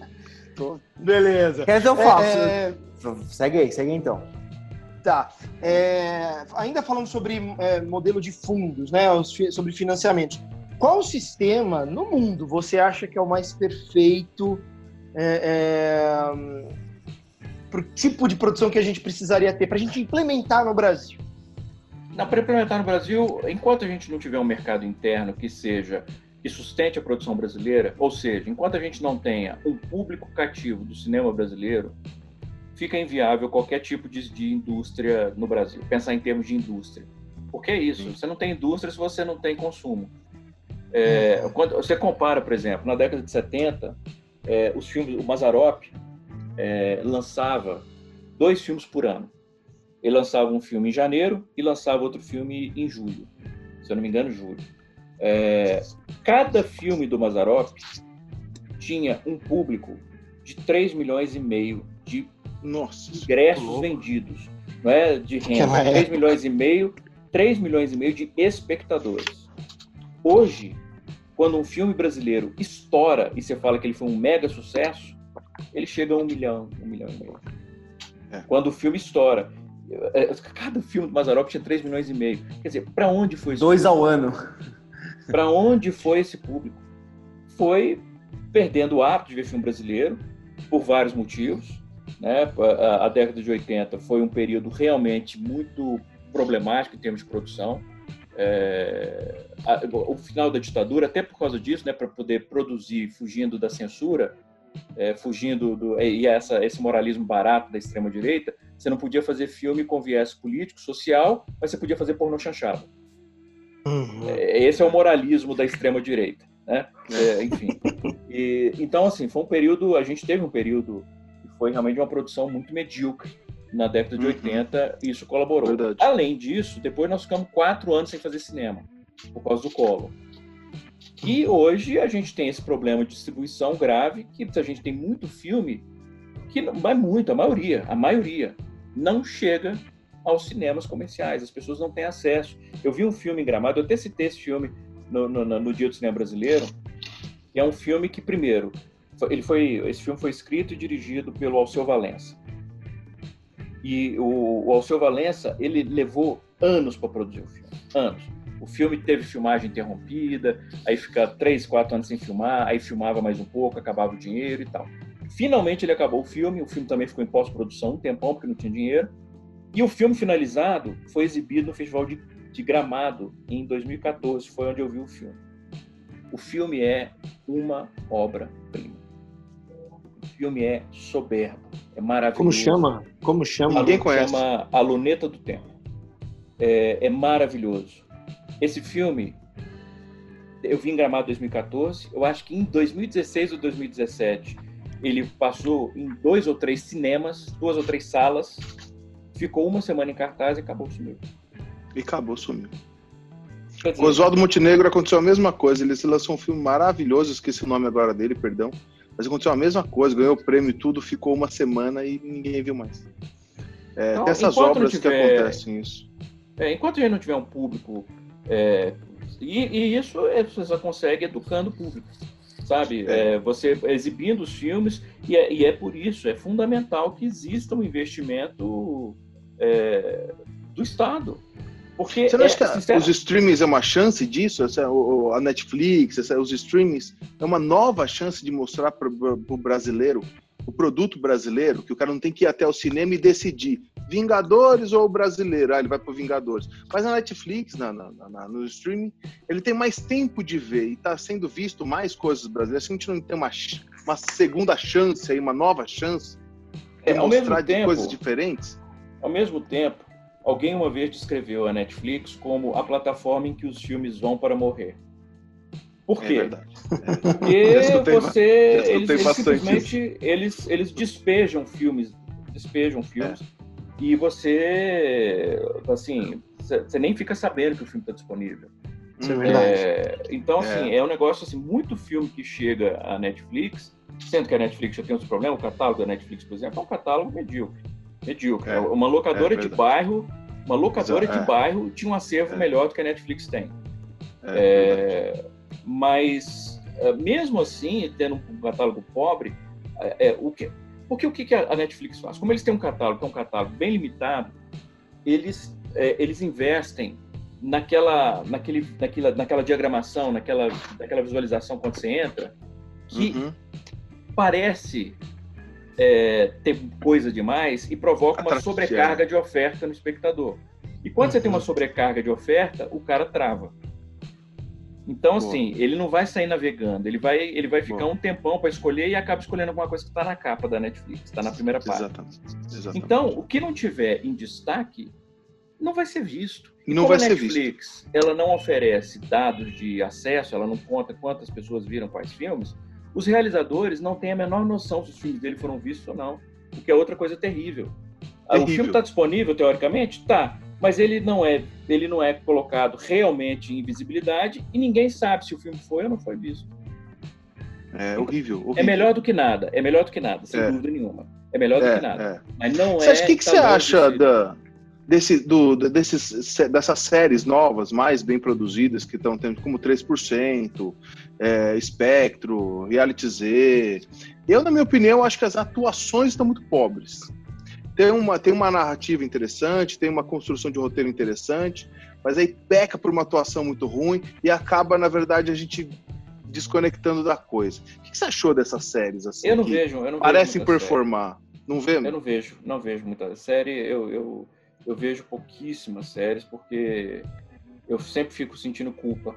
tô... Beleza. Quer dizer, eu faço. É... Segue aí, segue então. Tá. É, ainda falando sobre é, modelo de fundos, né? Sobre financiamento. Qual sistema no mundo você acha que é o mais perfeito é, é, para o tipo de produção que a gente precisaria ter para a gente implementar no Brasil? Para implementar no Brasil, enquanto a gente não tiver um mercado interno que seja que sustente a produção brasileira, ou seja, enquanto a gente não tenha um público cativo do cinema brasileiro, fica inviável qualquer tipo de, de indústria no Brasil. Pensar em termos de indústria. Porque é isso, você não tem indústria se você não tem consumo. É, uhum. quando você compara, por exemplo, na década de 70, é, os filmes, o Mazarop é, lançava dois filmes por ano. Ele lançava um filme em janeiro e lançava outro filme em julho, se eu não me engano, julho. É, cada filme do Mazarop tinha um público de 3 milhões e meio de Nossa, ingressos vendidos, não é de renda, 3 milhões e meio, 3 milhões e meio de espectadores. Hoje, quando um filme brasileiro estoura e você fala que ele foi um mega sucesso, ele chega a um milhão, um milhão e meio. É. Quando o filme estoura. É, cada filme do Mazarop tinha 3 milhões e meio. Quer dizer, para onde foi isso? Dois ao ano. Para onde foi esse público? Foi perdendo o hábito de ver filme brasileiro, por vários motivos. Né? A, a década de 80 foi um período realmente muito problemático em termos de produção é, a, o final da ditadura, até por causa disso, né, para poder produzir fugindo da censura, é, fugindo do e essa, esse moralismo barato da extrema direita, você não podia fazer filme com viés político, social, mas você podia fazer pornô chanchado. Uhum. É, esse é o moralismo da extrema direita, né? É, enfim. E, então, assim, foi um período, a gente teve um período que foi realmente uma produção muito medíocre na década de uhum. 80, isso colaborou. Verdade. Além disso, depois nós ficamos quatro anos sem fazer cinema, por causa do colo. E hoje a gente tem esse problema de distribuição grave, que a gente tem muito filme que não vai muito, a maioria, a maioria não chega aos cinemas comerciais, as pessoas não têm acesso. Eu vi um filme em Gramado, eu até citei esse filme no, no, no Dia do Cinema Brasileiro, que é um filme que, primeiro, ele foi, esse filme foi escrito e dirigido pelo Alceu Valença. E o, o Alceu Valença, ele levou anos para produzir o filme. Anos. O filme teve filmagem interrompida, aí fica três, quatro anos sem filmar, aí filmava mais um pouco, acabava o dinheiro e tal. Finalmente ele acabou o filme, o filme também ficou em pós-produção um tempão, porque não tinha dinheiro. E o filme finalizado foi exibido no Festival de, de Gramado em 2014, foi onde eu vi o filme. O filme é uma obra-prima. O filme é soberbo, é maravilhoso. Como chama? Como chama? Ninguém conhece. Chama A Luneta do Tempo. É, é maravilhoso. Esse filme, eu vi em Gramado 2014, eu acho que em 2016 ou 2017 ele passou em dois ou três cinemas, duas ou três salas, ficou uma semana em cartaz e acabou sumiu. E acabou, sumiu. Dizer, Com Oswaldo Montenegro aconteceu a mesma coisa. Ele se lançou um filme maravilhoso, esqueci o nome agora dele, perdão. Mas aconteceu a mesma coisa, ganhou o prêmio e tudo, ficou uma semana e ninguém viu mais. É, Então, tem essas obras que tiver- acontecem isso. é, enquanto a gente não tiver um público. é, e, e isso é, você só consegue educando o público. Sabe? É. É, você exibindo os filmes, e é, e é por isso, é fundamental que exista um investimento do Estado. Porque Você não é, acha que sincero- os streamings é uma chance disso? Essa, o- o- a Netflix, essa- os streamings é uma nova chance de mostrar para o brasileiro, o produto brasileiro, que o cara não tem que ir até o cinema e decidir Vingadores ou brasileiro. Ah, ele vai para Vingadores. Mas na Netflix, na, na- na- no streaming, ele tem mais tempo de ver e está sendo visto mais coisas brasileiras. Se a gente não tem uma, uma segunda chance aí, uma nova chance de É, mostrar de tempo- coisas diferentes, Ao mesmo tempo, alguém uma vez descreveu a Netflix como a plataforma em que os filmes vão para morrer. Por é quê? verdade. Porque ba- você, eles, eles simplesmente eles, eles despejam filmes, despejam filmes e você, assim, você nem fica sabendo que o filme está disponível. Isso é verdade. É, então, assim, é. um negócio assim, muito filme que chega à Netflix, sendo que a Netflix já tem outros problemas, o catálogo da Netflix, por exemplo, é um catálogo medíocre. Medíocre. É, uma locadora é de bairro, uma locadora de é. bairro tinha um acervo É. melhor do que a Netflix tem. É. É, mas, é, mesmo assim, tendo um catálogo pobre, é, é, o que, porque o que a Netflix faz? Como eles têm um catálogo, que é um catálogo bem limitado, eles, é, eles investem naquela, naquele, naquela, naquela diagramação, naquela, naquela visualização quando você entra, que Uhum. parece é, ter coisa demais e provoca uma sobrecarga de oferta no espectador. E quando você tem uma Uhum. sobrecarga de oferta, o cara trava. Então, Boa. assim, ele não vai sair navegando, ele vai, ele vai ficar Boa. um tempão para escolher e acaba escolhendo alguma coisa que está na capa da Netflix, está na primeira página. Exatamente. Exatamente. Então, o que não tiver em destaque não vai ser visto. E Não como vai a ser visto. Netflix, ela não oferece dados de acesso, ela não conta quantas pessoas viram quais filmes, os realizadores não têm a menor noção se os filmes dele foram vistos ou não, o que é outra coisa terrível. Ah, O Terrível. filme está disponível teoricamente, tá, mas ele não é, ele não é colocado realmente em visibilidade e ninguém sabe se o filme foi ou não foi visto. É horrível, horrível. É melhor do que nada, é melhor do que nada, sem É. dúvida nenhuma. É melhor do É, que nada. é. Mas não Você é. O que, que você acha de ser. da, desse, do, desses, dessas séries novas, mais bem produzidas, que estão tendo como 3%, é, Espectro, Reality Z? Eu, na minha opinião, acho que as atuações estão muito pobres. Tem uma, tem uma narrativa interessante, tem uma construção de roteiro interessante, mas aí peca por uma atuação muito ruim e acaba, na verdade, a gente desconectando da coisa. O que, você achou dessas séries? Assim, Eu não vejo, eu não Parecem vejo muita série. performar. Não vê? Eu não vejo, não vejo muita série. Eu, eu, eu vejo pouquíssimas séries porque eu sempre fico sentindo culpa.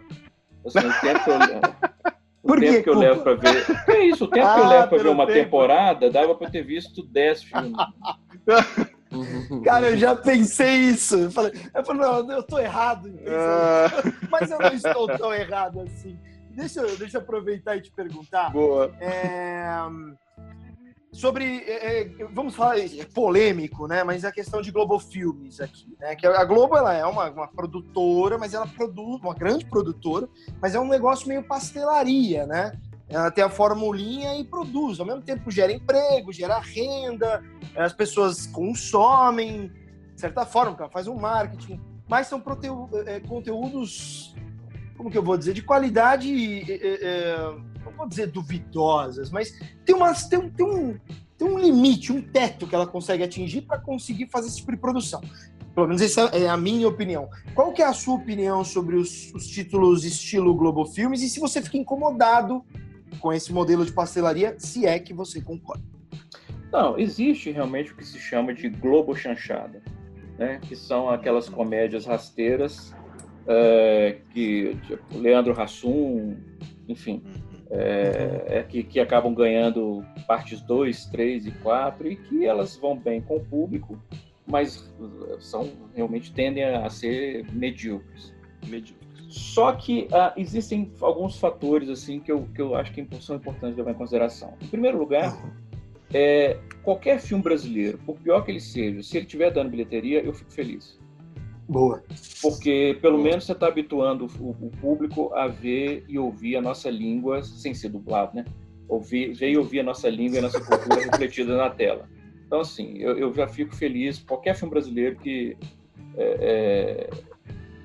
Assim, o tempo que eu, o tempo que que eu levo para ver. É isso, o tempo que eu Ah, levo para ver uma tempo. temporada, dava para ter visto 10 filmes. Cara, eu já pensei isso. Eu falei, eu falei não, eu tô errado. Ah. Mas eu não estou tão errado assim. Deixa deixa eu aproveitar e te perguntar. boa. É, sobre. é, é, vamos falar, é polêmico, né? Mas a questão de Globo Filmes aqui. Né? Que a Globo ela é uma, uma produtora, mas ela produz, uma grande produtora, mas é um negócio meio pastelaria, né? Ela tem a formulinha e produz. Ao mesmo tempo gera emprego, gera renda, as pessoas consomem, de certa forma, ela faz um marketing. Mas são é, conteúdos, como que eu vou dizer, de qualidade, é, é, não vou dizer duvidosas, mas tem umas tem, um- tem um tem um limite, um teto que ela consegue atingir para conseguir fazer esse tipo de produção. Pelo menos essa é a minha opinião. Qual que é a sua opinião sobre os, os títulos estilo Globo Filmes e se você fica incomodado com esse modelo de pastelaria, se é que você concorda? Não, existe realmente o que se chama de Globo Chanchada, né? que são aquelas comédias rasteiras é, que tipo, Leandro Hassum, enfim, é, é, que, que acabam ganhando partes 2, 3 e 4 e que elas vão bem com o público mas são realmente tendem a ser medíocres. Medíocres. Só que uh, existem alguns fatores assim que eu, que eu acho que são importantes levar em consideração. Em primeiro lugar, é, qualquer filme brasileiro, por pior que ele seja, se ele estiver dando bilheteria, eu fico feliz. Boa. Porque pelo Boa. menos você está habituando o, o, público a ver e ouvir a nossa língua sem ser dublado, né? Ouvir, ver e ouvir a nossa língua e a nossa cultura refletida na tela. Então, assim, eu, eu já fico feliz. Qualquer filme brasileiro que. É, é,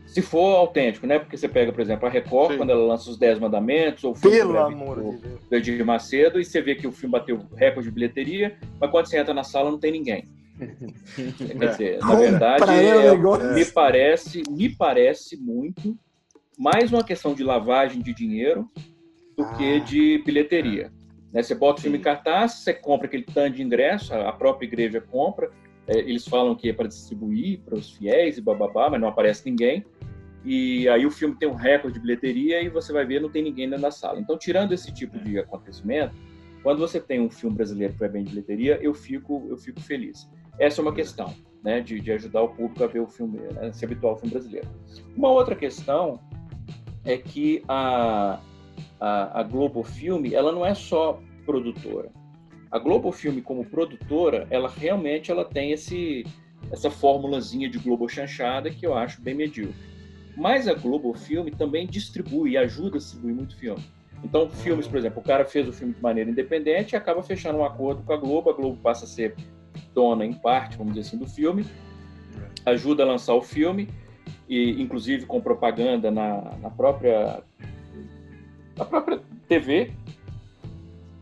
se for autêntico, né? Porque você pega, por exemplo, a Record, Sim. quando ela lança os Dez Mandamentos, ou o filme Pelo amor do, do Edir Macedo, e você vê que o filme bateu recorde de bilheteria, mas quando você entra na sala não tem ninguém. Quer dizer, na verdade, é, me parece, me parece muito mais uma questão de lavagem de dinheiro do ah. que de bilheteria. Né? Você bota o filme em cartaz, você compra aquele tanto de ingresso, a própria igreja compra, é, eles falam que é para distribuir para os fiéis e bababá, mas não aparece ninguém. E aí o filme tem um recorde de bilheteria e você vai ver não tem ninguém dentro da sala. Então, tirando esse tipo de acontecimento, quando você tem um filme brasileiro que vai bem de bilheteria, eu fico, eu fico feliz. Essa é uma questão, né, de, de ajudar o público a ver o filme, né, se habituar ao filme brasileiro. Uma outra questão é que a, a, a Globo Filme, ela não é só produtora. A Globo Filme como produtora, ela realmente ela tem esse essa formulazinha de Globo chanchada que eu acho bem medíocre. Mas a Globo Filme também distribui ajuda a distribuir muito filme. Então, filmes, por exemplo, o cara fez o filme de maneira independente e acaba fechando um acordo com a Globo, a Globo passa a ser dona em parte, vamos dizer assim, do filme, ajuda a lançar o filme, e inclusive com propaganda na, na própria na própria TV,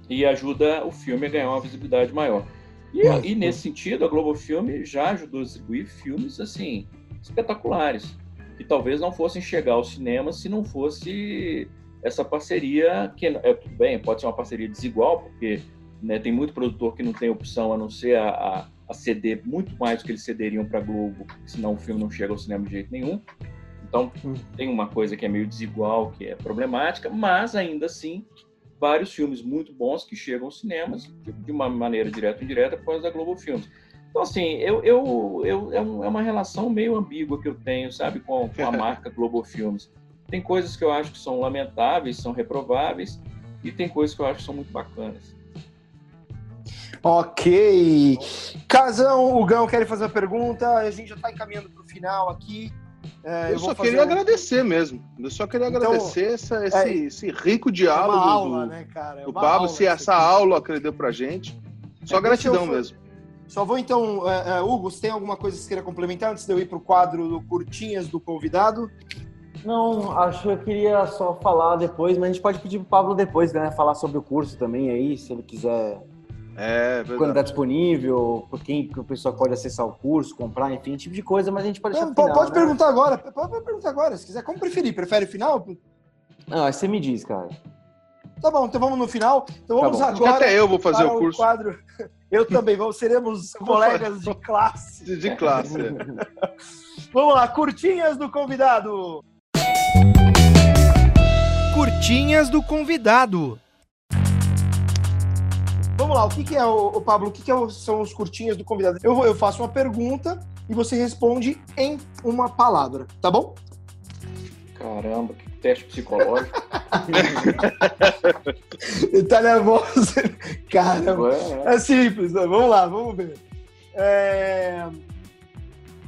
e ajuda o filme a ganhar uma visibilidade maior. E, e nesse sentido, a Globo Filme já ajudou a distribuir filmes assim espetaculares, que talvez não fossem chegar ao cinema se não fosse essa parceria, que é tudo bem, pode ser uma parceria desigual, porque né, tem muito produtor que não tem opção a não ser a, a, a ceder muito mais do que eles cederiam para a Globo, senão o filme não chega ao cinema de jeito nenhum. Então, hum. tem uma coisa que é meio desigual, que é problemática, mas ainda assim vários filmes muito bons que chegam aos cinemas de uma maneira direta ou indireta por causa da Globo Filmes. Então, assim, eu, eu, eu, é, é uma relação meio ambígua que eu tenho, sabe, com, com a marca Globo Filmes. Tem coisas que eu acho que são lamentáveis, são reprováveis, e tem coisas que eu acho que são muito bacanas. Ok. Casão, o Gão quer fazer uma pergunta, a gente já está encaminhando para o final aqui. É, eu, eu só queria um... agradecer mesmo. Eu só queria então, agradecer essa, esse, é, esse, rico diálogo é aula, do, né, cara? É do Pablo, se essa aula que ele deu pra gente. Só é, gratidão mesmo. Só vou então, é, é, Hugo, você tem alguma coisa que você queira complementar antes de eu ir pro quadro do Curtinhas do convidado? Não, acho que eu queria só falar depois, mas a gente pode pedir pro Pablo depois, né? Falar sobre o curso também aí, se ele quiser é, verdade. Quando está disponível, por quem que o pessoal pode acessar o curso, comprar, enfim, tipo de coisa, mas a gente pode deixar Não, final, Pode né? perguntar agora, pode perguntar agora, se quiser, como preferir, prefere final? Não, aí você me diz, cara. Tá bom, então vamos no final. Então vamos tá agora. Até eu vou fazer o curso. O quadro. Eu também, vamos, seremos colegas de classe. De, de classe. É. vamos lá, curtinhas do convidado. Curtinhas do convidado. Vamos lá, o que, que é, o, Pablo, o que, que é, são os curtinhos do convidado? Eu, eu faço uma pergunta e você responde em uma palavra, tá bom? Caramba, que teste psicológico. Ele tá nervoso. Caramba. É, é simples, né? vamos lá, vamos ver. É...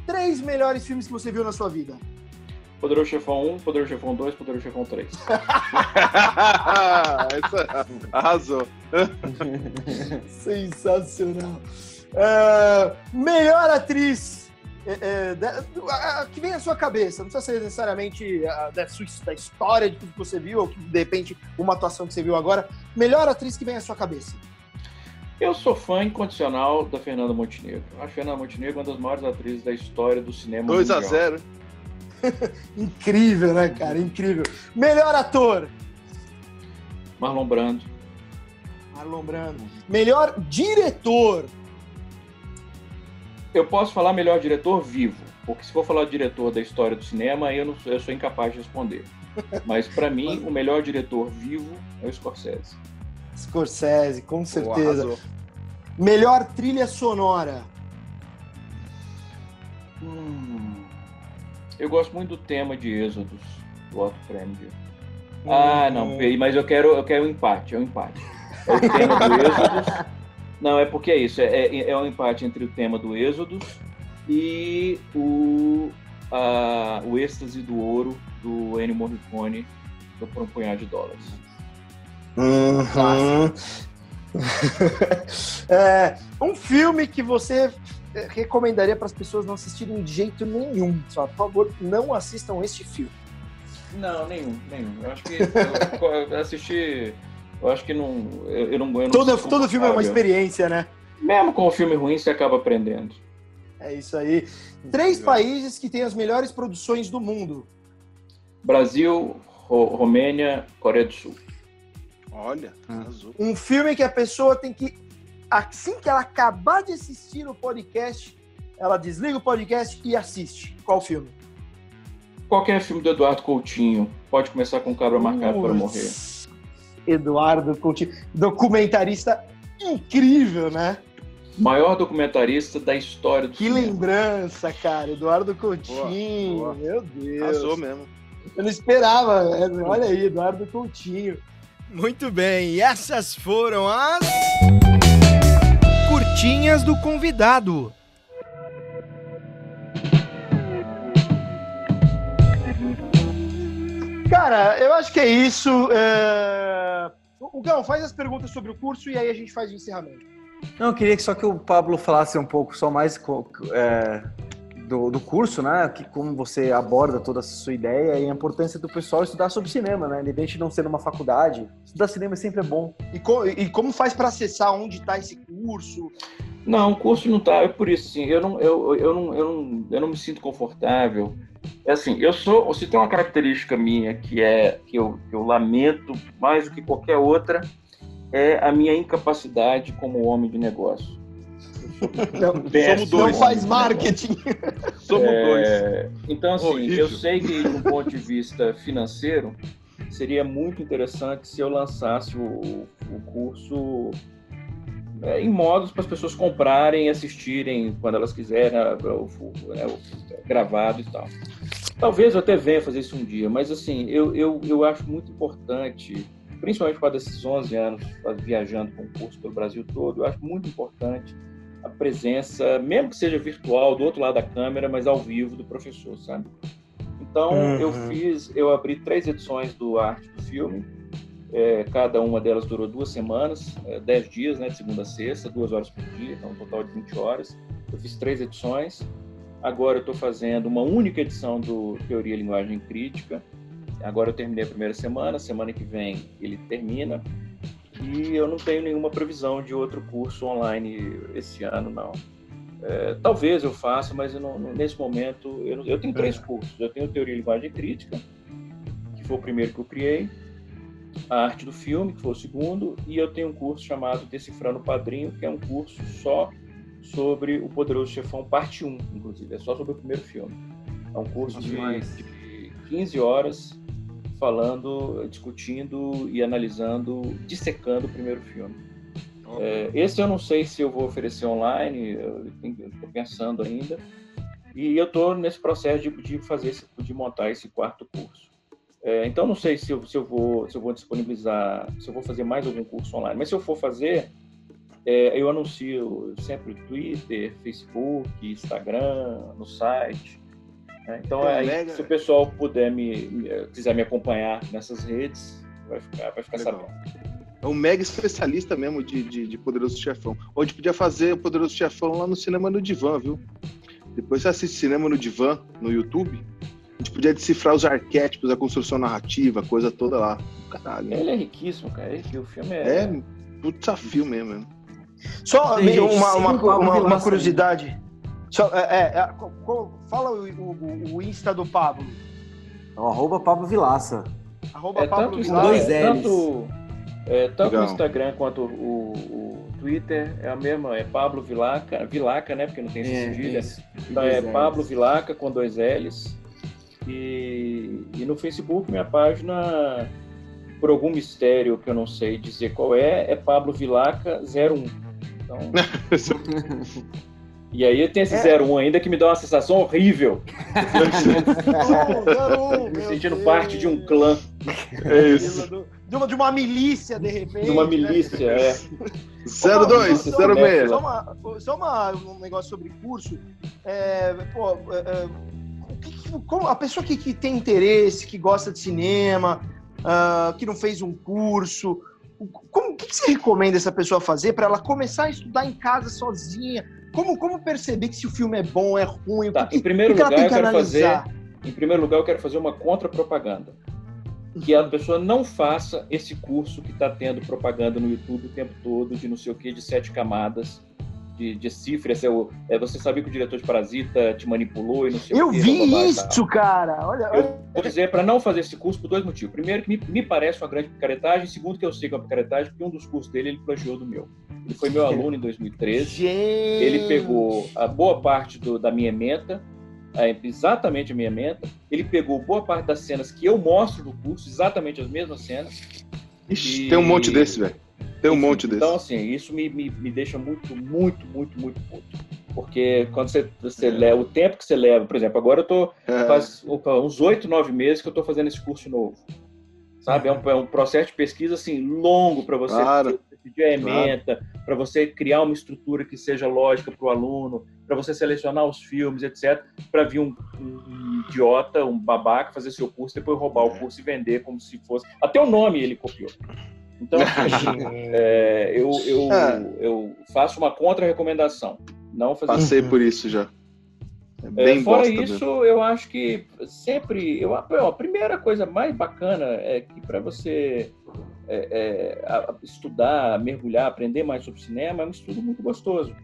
Três melhores filmes que você viu na sua vida. Poderoso Chefão 1, Poderoso Chefão 2, Poderoso Chefão 3. Essa arrasou. Sensacional. Uh, melhor atriz é, é, que vem à sua cabeça, não precisa ser necessariamente da, sua, da história de tudo que você viu, ou que, de repente uma atuação que você viu agora. Melhor atriz que vem à sua cabeça. Eu sou fã incondicional da Fernanda Montenegro. A Fernanda Montenegro uma das maiores atrizes da história do cinema 2 a mundial. 0 Incrível, né, cara? Incrível. Melhor ator, Marlon Brando. Marlon Brando. Melhor diretor, Eu posso falar melhor diretor vivo, porque se for falar diretor da história do cinema, eu, não, eu sou incapaz de responder. Mas pra mim, o melhor diretor vivo é o Scorsese. Scorsese, com certeza. arrasou. Melhor trilha sonora, Eu gosto muito do tema de Êxodos, do Otto Preminger. Ah, não, peraí, mas eu quero, eu quero um empate, é um empate. É o tema do Êxodos. Não, é porque é isso, é, é, é um empate entre o tema do Êxodos e o, a, o êxtase do ouro do Ennio Morricone do Por um Punhado de Dólares. Uhum. É, um filme que você recomendaria para as pessoas não assistirem de jeito nenhum. Só, por favor, não assistam este filme. Não, nenhum, nenhum. Eu acho que eu, eu assisti. Eu acho que não. Eu, eu não, eu não Todo, todo filme é uma experiência, né? Mesmo com o filme ruim, você acaba aprendendo. É isso aí. Três países que têm as melhores produções do mundo. Brasil, Ro- Romênia, Coreia do Sul. Olha, arrasou. Um filme que a pessoa tem que, assim que ela acabar de assistir o podcast, ela desliga o podcast e assiste. Qual filme? Qualquer filme do Eduardo Coutinho pode começar com Cabra Marcado para Morrer. Eduardo Coutinho, documentarista incrível, né? Maior documentarista da história do Que cinema. lembrança, cara. Eduardo Coutinho, Boa, boa. meu Deus. Arrasou mesmo. Eu não esperava, velho. olha aí, Eduardo Coutinho. Muito bem, e essas foram as curtinhas do convidado. Cara, eu acho que é isso. É... O Gão, faz as perguntas sobre o curso e aí a gente faz o encerramento. Não, eu queria que só que o Pablo falasse um pouco só mais é, do, do curso, né? Que, como você aborda toda essa sua ideia e a importância do pessoal estudar sobre cinema, né? Independente de não ser numa faculdade, estudar cinema sempre é bom. E, co- e como faz para acessar onde está esse curso? Não, o curso não tá. É por isso, assim, eu não, eu, eu, não, eu, não, eu não me sinto confortável. É assim, eu sou. Se tem uma característica minha que é que eu, que eu lamento mais do que qualquer outra, é a minha incapacidade como homem de negócio. Não, não dois. faz homem de marketing. Somos dois. É, Então, assim, Horrível. eu sei que, de um ponto de vista financeiro, seria muito interessante se eu lançasse o, o curso é, em modos para as pessoas comprarem e assistirem quando elas quiserem, né, o- gravado e tal. Talvez eu até venha fazer isso um dia, mas assim, eu, eu, eu acho muito importante, principalmente por causa desses 11 anos viajando com o curso pelo Brasil todo, eu acho muito importante a presença, mesmo que seja virtual, do outro lado da câmera, mas ao vivo do professor, sabe? Então, Uhum. eu fiz, eu abri três edições do Arte do Filme, é, cada uma delas durou duas semanas, é, dez dias, né, de segunda a sexta, duas horas por dia, então um total de 20 horas. Eu fiz três edições. Agora eu estou fazendo uma única edição do Teoria e Linguagem Crítica. Agora eu terminei a primeira semana, semana que vem ele termina. E eu não tenho nenhuma previsão de outro curso online esse ano, não. É, talvez eu faça, mas eu não- nesse momento eu, eu tenho três cursos. Eu tenho Teoria e Linguagem Crítica, que foi o primeiro que eu criei, a Arte do Filme, que foi o segundo, e eu tenho um curso chamado Decifrando o Padrinho, que é um curso só sobre o Poderoso Chefão, parte 1, inclusive, é só sobre o primeiro filme. É um curso de, de 15 horas falando, discutindo e analisando, dissecando o primeiro filme. É, esse eu não sei se eu vou oferecer online, estou pensando ainda. E eu estou nesse processo de, de fazer, esse, de montar esse quarto curso. É, então não sei se eu, se eu vou se eu vou disponibilizar, se eu vou fazer mais algum curso online. Mas se eu for fazer, é, eu anuncio sempre no Twitter, Facebook, Instagram, no site. Né? Então Então, aí, se o pessoal puder me, quiser me acompanhar nessas redes, vai ficar, vai ficar Legal. sabendo. É um mega especialista mesmo de, de, de Poderoso Chefão. Ou a gente podia fazer o Poderoso Chefão lá no Cinema no Divã, viu? Depois você assiste Cinema no Divã no YouTube. A gente podia decifrar os arquétipos, a construção narrativa, a coisa toda lá. Caralho. Ele é riquíssimo, cara. Ele, o filme é. É, puta desafio mesmo. Só uma, uma, uma- uma curiosidade. Só, é, é, é, co- co- fala o, o- o Insta do Pablo. É o arroba Pablo Vilaça. Arroba É Pablo tanto, dois Instagram, Ls. tanto, é, tanto Legal. o Instagram quanto o, o Twitter é a mesma, é Pablo Vilaca, Vilaca, né? Porque não tem cedilha. isso. Então é Ls. Pablo Vilaca com dois L's. E, e no Facebook, minha página, por algum mistério que eu não sei dizer qual é, é Pablo Vilaca 01. Então, e aí tem esse 01 ainda que me dá uma sensação horrível. Me sentindo parte de um clã, É isso. De uma, de uma milícia, de repente. de uma né? milícia. É. 02, Só- 06. Só, uma, só uma- um negócio sobre curso. É, pô, é, é, que como a pessoa que, que tem interesse, que gosta de cinema, ah, que não fez um curso, o- como, o que, que você recomenda essa pessoa fazer para ela começar a estudar em casa sozinha? Como, como perceber que se o filme é bom, é ruim? Tá, que, em primeiro o que, que lugar, tem eu que quero fazer analisar? Em primeiro lugar, eu quero fazer uma contra-propaganda. Que a pessoa não faça esse curso que está tendo propaganda no YouTube o tempo todo, de não sei o que, de sete camadas, de, de cifras. É, o- é você sabia que o diretor de Parasita te manipulou e não sei Eu o quê. vi blá, blá, blá, e tal. isso, cara. Olha, Eu vou dizer para não fazer esse curso por dois motivos. Primeiro, que me, me parece uma grande picaretagem. Segundo, que eu sei que é uma picaretagem, porque um dos cursos dele ele plagiou do meu. Ele foi meu aluno em 2013. gente. Ele pegou a boa parte do- da minha ementa, exatamente a minha ementa. Ele pegou boa parte das cenas que eu mostro no curso, exatamente as mesmas cenas. Ixi, E- tem um monte desse, velho. Tem um Enfim, monte desse. Então, assim, isso me, me, me deixa muito, muito, muito, muito puto. Porque quando você, você leva, o tempo que você leva, por exemplo, agora eu tô É. faz opa, uns oito, nove meses que eu estou fazendo esse curso novo. Sabe? É um, é um processo de pesquisa assim longo para você Claro. pedir a ementa, para você criar uma estrutura que seja lógica para o aluno, para você selecionar os filmes, etc. Para vir um, um- um idiota, um babaca, fazer seu curso, depois roubar o curso e vender como se fosse. Até o nome ele copiou. Então, é, eu, eu, É. eu faço uma contra-recomendação. Não fazer Passei por isso já. É é, bem fora bosta isso, mesmo. eu acho que sempre. Eu, a primeira coisa mais bacana é que para você é, é, estudar, mergulhar, aprender mais sobre cinema, é um estudo muito gostoso.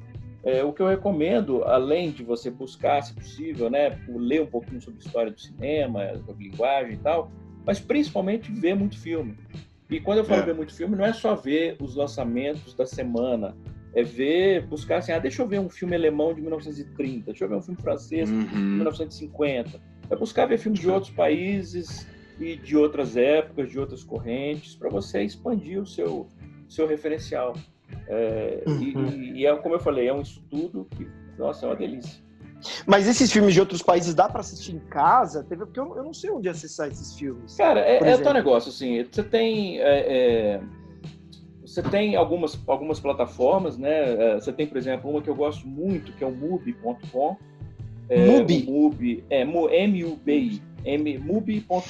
É, o que eu recomendo, além de você buscar, se possível, né, ler um pouquinho sobre história do cinema, sobre linguagem e tal, mas principalmente ver muito filme. E quando eu falo É. ver muito filme, não é só ver os lançamentos da semana, é ver, buscar assim, ah, deixa eu ver um filme alemão de 1930, deixa eu ver um filme francês de Uhum. 1950. É buscar ver filmes de outros países e de outras épocas, de outras correntes, para você expandir o seu, seu referencial. É, Uhum. e, e é como eu falei, é um estudo que, nossa, é uma delícia. Mas esses filmes de outros países dá pra assistir em casa? Porque eu, eu não sei onde acessar esses filmes. Cara, é, é o tal negócio, assim, você tem. é, é, você tem algumas, algumas plataformas, né? É, Você tem, por exemplo, uma que eu gosto muito, que é o Mubi.com. É, Mubi? Mubi, é Mu- M-U-B-I, Mubi.com.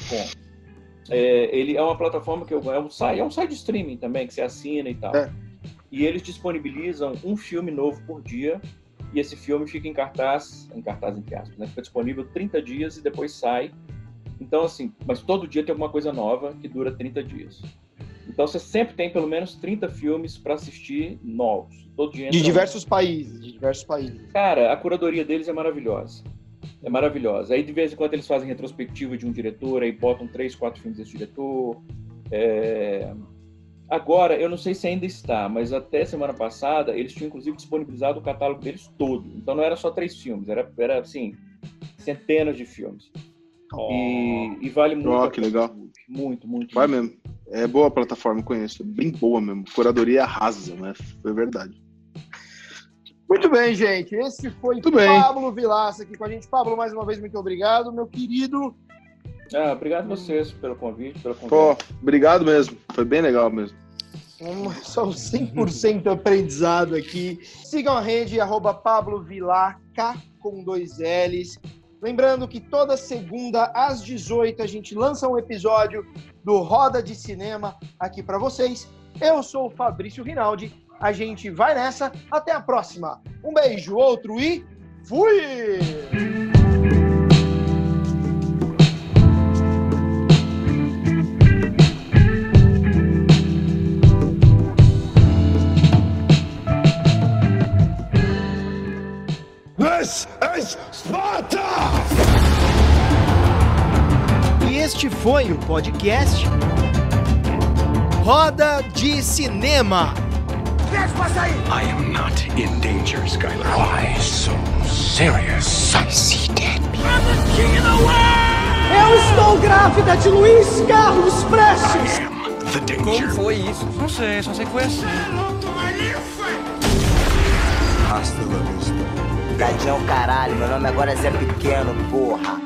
É, ele é uma plataforma que eu é um site, é um site de streaming também, que você assina e tal. É. E eles disponibilizam um filme novo por dia, e esse filme fica em cartaz, em cartaz entre aspas, né? Fica disponível 30 dias e depois sai então, assim, mas todo dia tem alguma coisa nova que dura 30 dias. Então, você sempre tem pelo menos 30 filmes para assistir novos. Todo dia De entra um. diversos países, de diversos países. Cara, a curadoria deles é maravilhosa. É maravilhosa. Aí, de vez em quando, eles fazem retrospectiva de um diretor, aí botam três, quatro filmes desse diretor. É, Agora, eu não sei se ainda está, mas até semana passada, eles tinham, inclusive, disponibilizado o catálogo deles todo. Então, não era só três filmes, era, era assim, centenas de filmes. E, e vale muito. Ó, a que pena. legal. Muito, muito. Vai muito. mesmo. É boa a plataforma, conheço. Bem boa mesmo. Curadoria arrasa, né? Foi verdade. Muito bem, gente. Esse foi Muito bem. Pablo Vilaça aqui com a gente. Pablo, mais uma vez, muito obrigado, meu querido. Ah, obrigado a vocês pelo convite, pela Pô, conversa. obrigado mesmo. Foi bem legal mesmo. Um, só um 100% aprendizado aqui. Sigam a rede, arroba Pablo Vilaca, com dois L's. Lembrando que toda segunda, às 18, a gente lança um episódio do Roda de Cinema aqui para vocês. Eu sou o Fabrício Rinaldi. A gente vai nessa. Até a próxima. Um beijo, outro e fui! This is Sparta! E este foi o podcast Roda de Cinema. I am not in danger, Skyler. Why so serious? I see dead. I'm the king of the world! Eu estou grávida de Luiz Carlos Prestes. I am the danger. Como foi isso? Não sei, só sei que foi assim. Hasta luego. Tadinho caralho, meu nome agora é Zé Pequeno, porra.